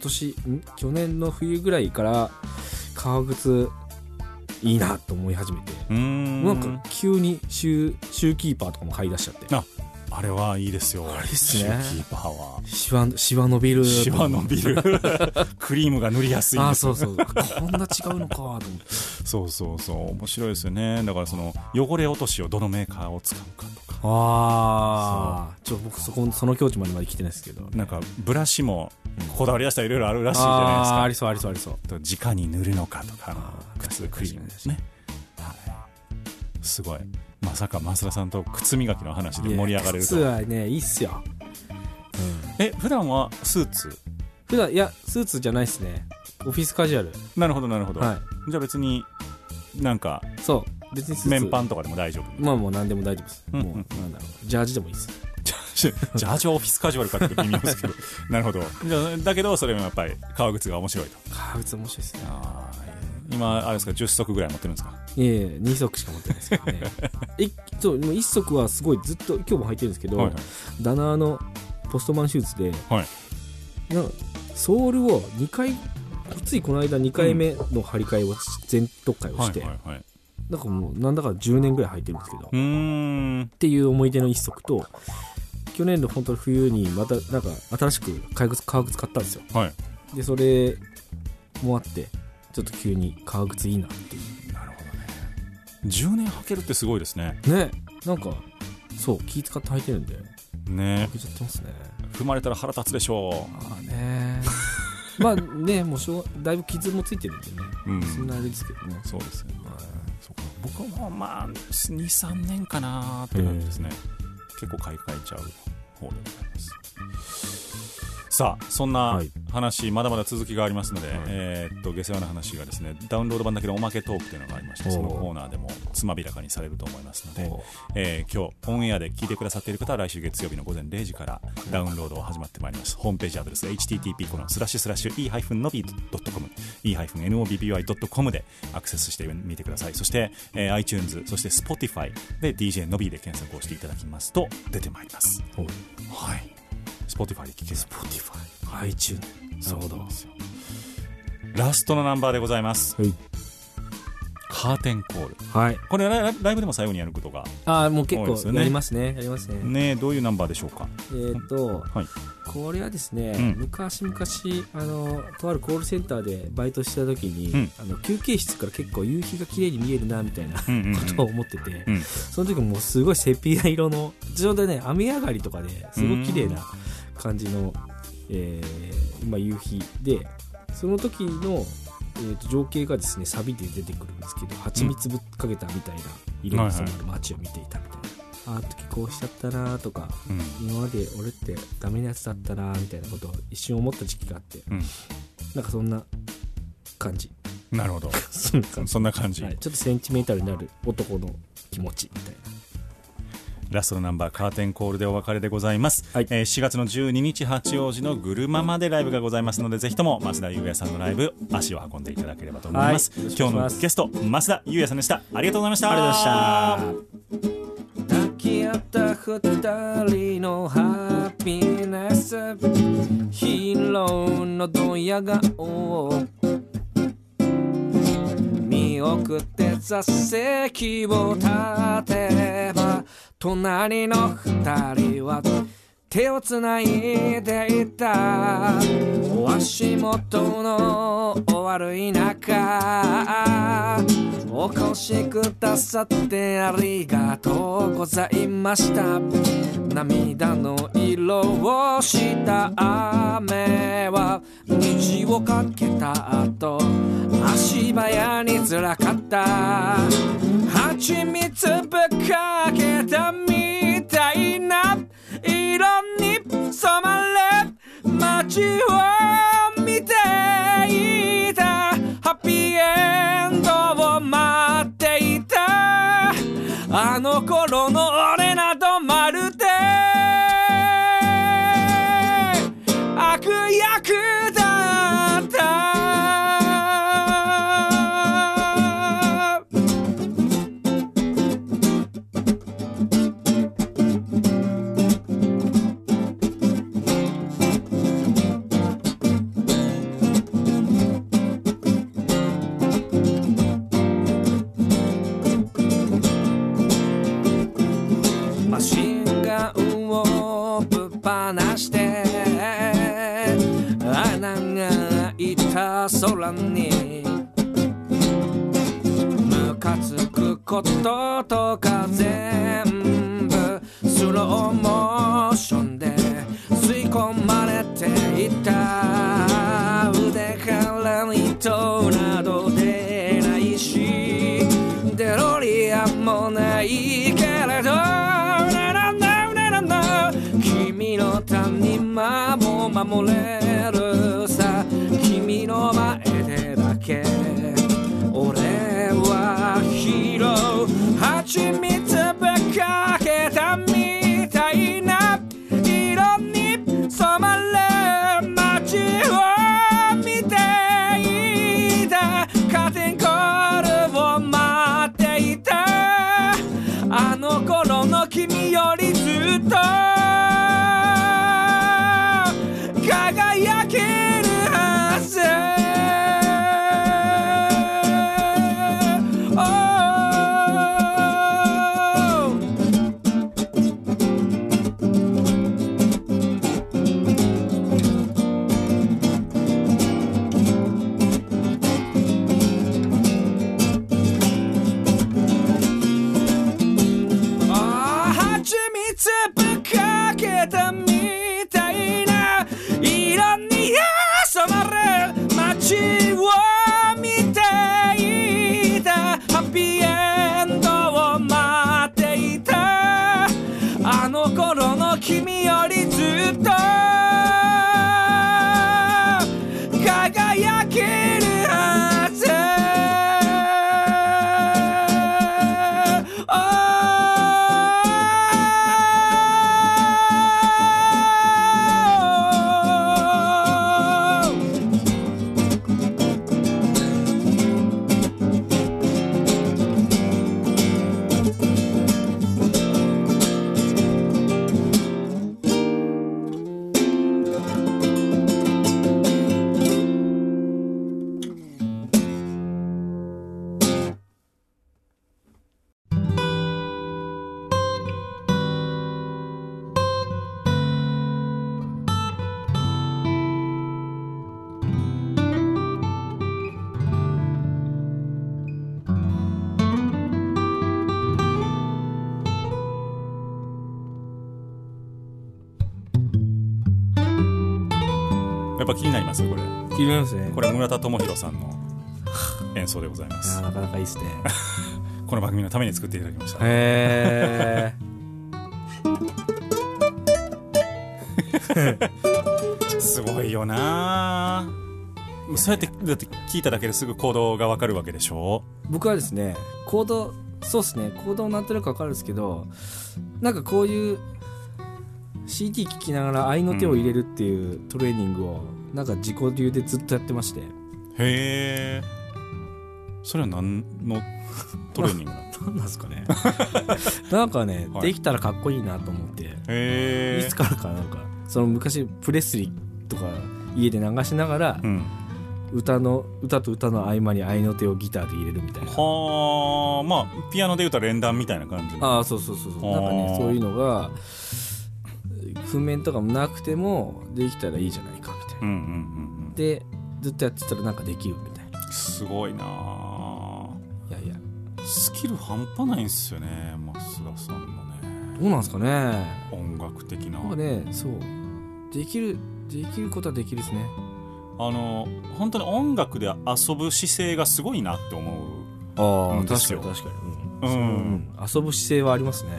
年ん？去年の冬ぐらいから革靴いいなと思い始めて、ん。なんか急にシューシューキーパーとかも買い出しちゃって。ああれはいいですよ。あれっすね。シューキーパーは。シワシワ伸びる。シワ伸びる。クリームが塗りやすいんあそうそう。こんな違うのかと思って。そうそうそう。面白いですよね。だからその汚れ落としをどのメーカーを使うかとかああちょ僕そこその境地までまで来てないですけど。なんかブラシもこだわり出したらいろいろあるらしいじゃないですか。ありそうありそうありそう。と直に塗るのかとか靴クリーム。ですね、はい、すごい。まさか増田さんと靴磨きの話で盛り上がれると靴はねいいっすよ、うん、え普段はスーツ？普段いやスーツじゃないっすね。オフィスカジュアル。なるほどなるほど、はじゃあ別になんかいそう別にスーツ。綿パンとかでも大丈夫。まあもう何でも大丈夫です、うん。もうなんだろう。ジャージでもいいです。ジャージはオフィスカジュアルかって微妙ですけど。なるほど。じゃあだけどそれもやっぱり革靴が面白いと。革靴面白いですね。あー今あれですか？10足ぐらい持ってるんですか？いえいえ2足しか持ってないですけどね。いそうもう1足はすごいずっと今日も履いてるんですけど、はいはい。ダナーのポストマンシューズで、はい。なんかソールを2回ついこの間2回目の張り替えを全特会をはいして、はいはいなんかもうなんだか10年ぐらい履いてるんですけど、うーん。っていう思い出の1足と去年の本当に冬にまたなんか新しく革靴革靴買ったんですよ。はい。でそれもあってちょっと急に革靴いいなっていなるほどね。10年履けるってすごいですね。うね。なんかそう気使って履いてるんでね。履けちゃってますね。踏まれたら腹立つでしょああね。まあねもうしょうだいぶ傷もついてるんでね、うん。そんなあれですけどね。うそうですよね僕もまあ23年かなって感じですね。結構買い替えちゃう方でございますさあそんなはい。話、まだまだ続きがありますので、はい。えーっと下世話な話がですねダウンロード版だけでおまけトークというのがありましてそのコーナーでもつまびらかにされると思いますので、えー今日オンエアで聞いてくださっている方は来週月曜日の午前0時からダウンロードが始まってまいります。ホームページアドレス http このスラッシュスラッシュ e-nobby.com e-nobby.com でアクセスしてみてください。そして、えー iTunes そして Spotify で DJ のびで検索をしていただきますと出てまいります。はい Spotify で聞ける。Spotify iTunes なるほどそうですよ。ラストのナンバーでございます、はい。カーテンコール。はい。これライライブでも最後にやることがああもう結構やりますね。やりますね。ねどういうナンバーでしょうか？えっ、と、はい。これはですね、うん。昔々あのとあるコールセンターでバイトした時に、うん。あの休憩室から結構夕日が綺麗に見えるなみたいなうんうんうん。ことを思ってて、うん。その時もうすごいセピア色のちょうどね雨上がりとかですごい綺麗な感じの、えーまあ、夕日でその時の、えー、と情景がですねサビで出てくるんですけど蜂蜜ぶっかけたみたいな色に染まる街を見ていたみたいな、ああ時こうしちゃったなとかうん。今まで俺ってダメなやつだったなみたいなことを一瞬思った時期があってうん。なんかそんな感じ。なるほど。そんな感じ。そんな感じ、はい、ちょっとセンチメンタルになる男の気持ちみたいなラストのナンバーカーテンコールでお別れでございます、はい。えー4月の12日八王子のグルママでライブがございますのでぜひとも増田優也さんのライブ足を運んでいただければと思います、はい今日のゲスト増田優也さんでした。ありがとうございました。ありがとうございました抱き合った二人のハピネス。ヒーローのドヤ顔。見送って座席を立てば隣の二人は手をつないでいた。足元の悪い中お越しくださってありがとうございました。涙の色をした雨は虹をかけた後。足早につらかった。蜂蜜ぶっかけた Some I left my G-word. をぶっ放して穴が開いた空にムカつくこととか全部スローモーションで守れるさ君の前でだけ。俺はヒーロー蜂蜜ぱ気になります？これ。気になりますね。これ村田智弘さんの演奏でございます。なかなかいいですね。この番組のために作っていただきました。へ すごいよな。そうやってだって聞いただけですぐ行動がわかるわけでしょ？僕はですねコードそうですね。コードなんとなくわかるんですけどなんかこういう CD 聴きながら愛の手を入れるっていうトレーニングをなんか自己流でずっとやってまして。へえそれは何のトレーニングなの？何 なんですかね。なんかね、はい。できたらかっこいいなと思って。へえいつからかなんかその昔プレスリーとか家で流しながらうん。歌の歌と歌の合間に愛の手をギターで入れるみたいな。はあまあピアノで言うたら連弾みたいな感じの。ああそうそうそうそうなんかねそういうのが譜面とかもなくてもできたらいいじゃないかうんうんうんでずっとやってたらなんかできるみたいな。うんすごいなあ。いやいや。スキル半端ないんすよね増田さんのね。どうなんですかね。音楽的な。なんかねそう。できるできることはできるですね。あの本当に音楽で遊ぶ姿勢がすごいなって思う。あうんですよ。確かに確かに、うん。うん。遊ぶ姿勢はありますね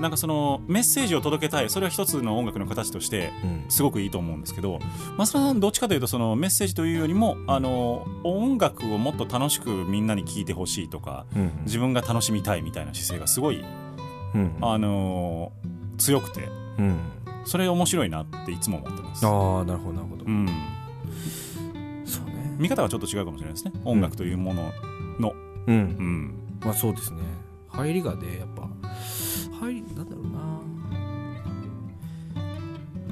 なんかそのメッセージを届けたい。それは一つの音楽の形としてうん。すごくいいと思うんですけど増田さんどっちかというとそのメッセージというよりもあの音楽をもっと楽しくみんなに聴いてほしいとかうん自分が楽しみたいみたいな姿勢がすごい、うんあの強くてうん。それ面白いなっていつも思ってます。ああなるほどなるほど。うん、そうね。見方がちょっと違うかもしれないですね。音楽というものの、うん。うん。まあそうですね。入りがねやっぱ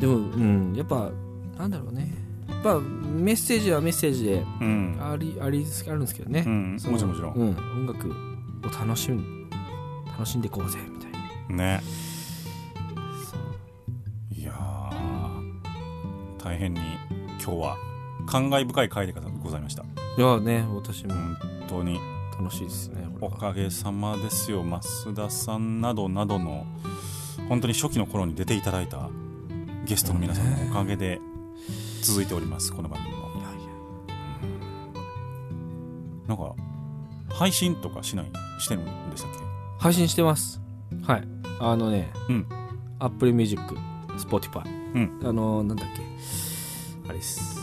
でもうん。やっぱなんだろうね。やっぱメッセージはメッセージでうん。ありありあるんですけどね、うん、もちろんもちろん、うん、音楽を楽しん楽しんでいこうぜみたいな。ね。いやー大変に今日は感慨深い回でございました。いやね私も。本当に。楽しいですね、おかげさまですよ。増田さんなどなどの本当に初期の頃に出ていただいたゲストの皆さんのおかげで続いておりますこの番組も。いやいや。なんか配信とかしないしてるんでしたっけ？配信してます。はい。あのね、うん、Apple Music Spotify、うん。あのなんだっけ？あれです。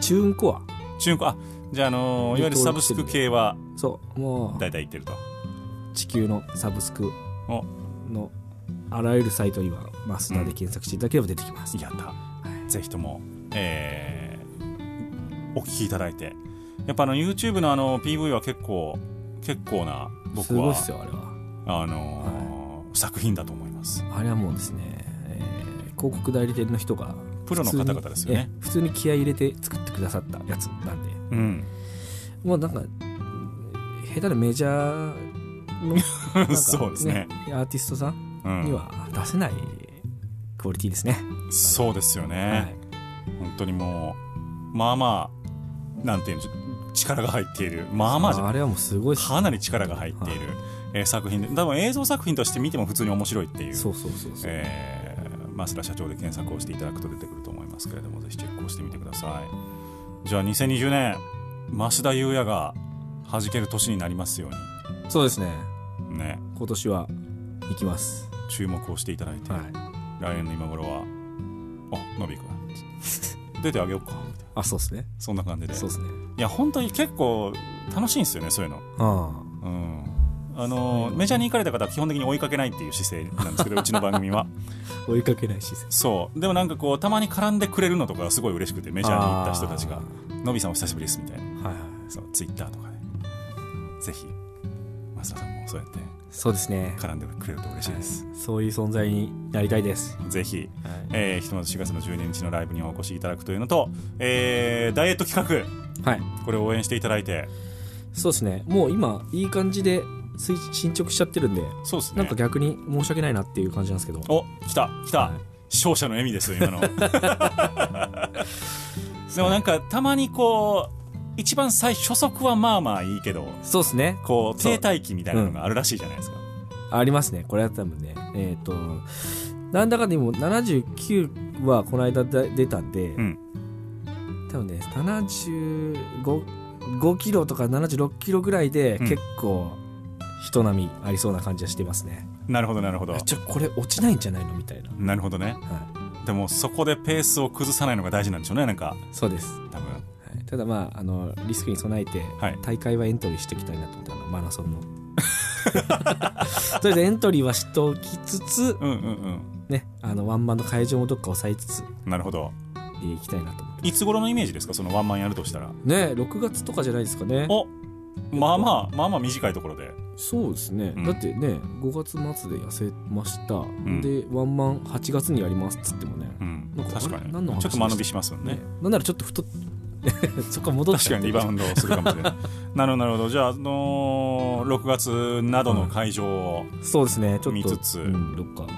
チューンコア。中古あじゃあ、あのーいわゆるサブスク系はそうもう。大体いってると。地球のサブスクお。のあらゆるサイトにはマスダで検索していただければ出てきます、やった、ぜひとも、えーお聞きいただいて。やっぱあの YouTube のあの PV は結構結構な僕すごいはっすよあれは。あのー作品だと思います。あれはもうですね、えー広告代理店の人がプロの方々ですよね。普通に気合い入れて作ってくださったやつなんで。うん。もうなんか下手なメジャーの なんかそうですね。アーティストさんには出せないクオリティですね、そうですよね、はい。本当にもうまあまあなんていうんでしょう力が入っている。まあまあじゃあれはもうすごいかなり力が入っている、えー作品で。多分映像作品として見ても普通に面白いっていうそうそうそうそう、えー増田社長で検索をしていただくと出てくると思いますけれどもぜひチェックをしてみてください。じゃあ2020年増田優也が弾ける年になりますようそうですね。にね。今年は行きます。注目をしていただいて、はい来年の今頃は「あのびくん。出てあげようか」みたいなあそうですね。そんな感じで。そうですね。いや本当に結構楽しいんですよねそういうの。あうん。あのメジャーに行かれた方は基本的に追いかけないっていう姿勢なんですけどうちの番組は。あ 追いかけないしそう。でもなんかこうたまに絡んでくれるのとかがすごい嬉しくてメジャーに行った人たちが「のびさんお久しぶりです」みたいな。はいはい。そうツイッターとかで。ぜひ。増田さんもそうやってそうですね。絡んでくれると嬉しいです、そういう存在になりたいです、ぜひ、はい。えーひとまず4月の12日のライブにお越しいただくというのと、えーダイエット企はい、画これを応援していただいて。そうですね。もう今いい感じで垂進捗しちゃってるんでそうですね。なんか逆に申し訳ないなっていう感じなんですけど。お来た来た、はい。勝者の笑みですよ今の。でもなんかたまにこう一番最初速はまあまあいいけどそうですね。こう停滞期みたいなのがあるらしいじゃないですか、ありますね。これは多分ねえっ、となんだかでも79はこの間だ出たんで、うん。多分ね75 5キロとか76キロぐらいでうん。結構人並みありそうな感じはしてますね、なるほどなるほど。ちょこれ落ちないんじゃないのみたいな、なるほどね。はでもそこでペースを崩さないのが大事なんでしょうねなんか。い、そうです、多分。はい、ただまああのリスクに備えてはい。大会はエントリーしていきたいなと思ってマラソンの。とりあえずエントリーはしておきつつうんうんうん。ねあのワンマンの会場もどっか抑えつつなるほど。でいきたいなと思いつ頃のイメージですか？そのワンマンやるとしたら。ね6月とかじゃないですかね。おまあまあまあまあ短いところで。そうですね、うん。だってね5月末で痩せました、ん。でワンマン8月にやりますっつってもね。うん。なんか確かあれ何の話にちょっと間延びしますよね。ね。なんならちょっと太っ そこ戻っ確かにリバウンドするかもしれない。なるほどなるほど。じゃあ、あのー6月などの会場を、そうですね。ちょっと見つつ。うん、どっか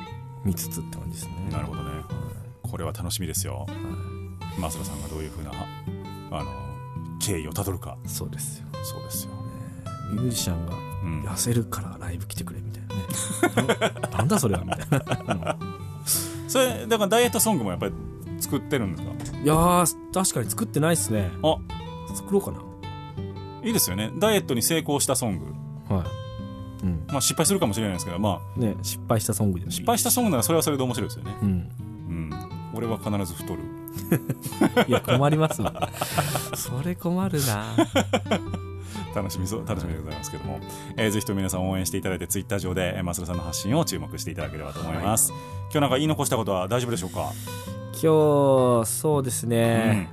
見つつって感じですね。なるほどね。これは楽しみですよ。増田さんがどういうふうなあの経緯をたどるか。そうですよ。そうですよ、ミュージシャンがうん、痩せるからライブ来てくれみたいなね。な なんだそれはみたいな、それだからダイエットソングもやっぱり作ってるんですか？いやー確かに作ってないっすね。あ。作ろうかな。いいですよね。ダイエットに成功したソング。はい。うん。まあ、失敗するかもしれないですけど、まあ、ね失敗したソングでもいい。失敗したソングならそれはそれで面白いですよね、うん。うん、俺は必ず太る。いや困りますわ。それ困るな。楽しみそう楽しみでございますけども、えーぜひとも皆さん応援していただいてツイッター上でえー増田さんの発信を注目していただければと思います、今日なんか言い残したことは大丈夫でしょうか？今日そうですね。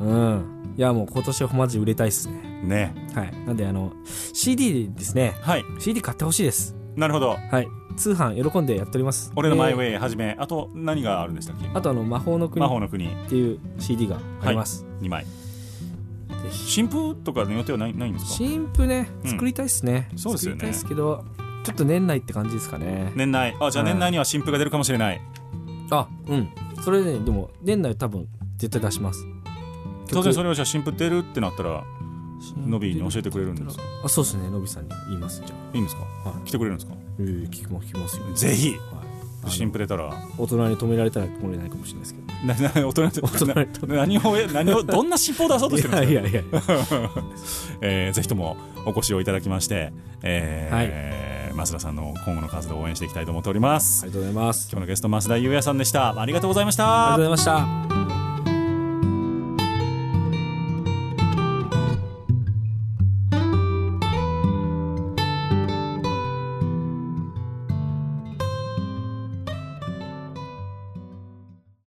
うん、いやもう今年はマジ売れたいっすね。ね。はい。なんであの CD ですね。はい。CD 買ってほしいです。なるほど。はい。通販喜んでやっております。俺のマイウでェイはじめ。あと何があるんでしたっけ？あとあの魔法の国っ魔法の国。ていう CD があります、2枚。ぜひ。新風とかの予定はないないんですか？新譜ねうん。作りたいっすね、そうですよね。作りたいっすけどちょっと年内って感じですかね。年内。あじゃあはい。年内には新風が出るかもしれない、あうんそれねでも年内多分絶対出します。当然それをじゃあ新風出るってなったら曲ノビーに教えてくれるんですか？あそうですねのびさんに言いますじゃあ。いいんですか、はい。来てくれるんですか？えー聞きます聞きますよ。ぜひ。はい。新風出たら。大人に止められたら止めれないかもしれないですけど。な な大人と大人とな何を何をどんな進歩を出そうとしてるんですか？いやいやいや。えーぜひともお越しをいただきまして、えー増田さんの今後の活動を応援していきたいと思っております、ありがとうございます。今日のゲスト増田裕也さんでした。ありがとうございました。ありがとうございました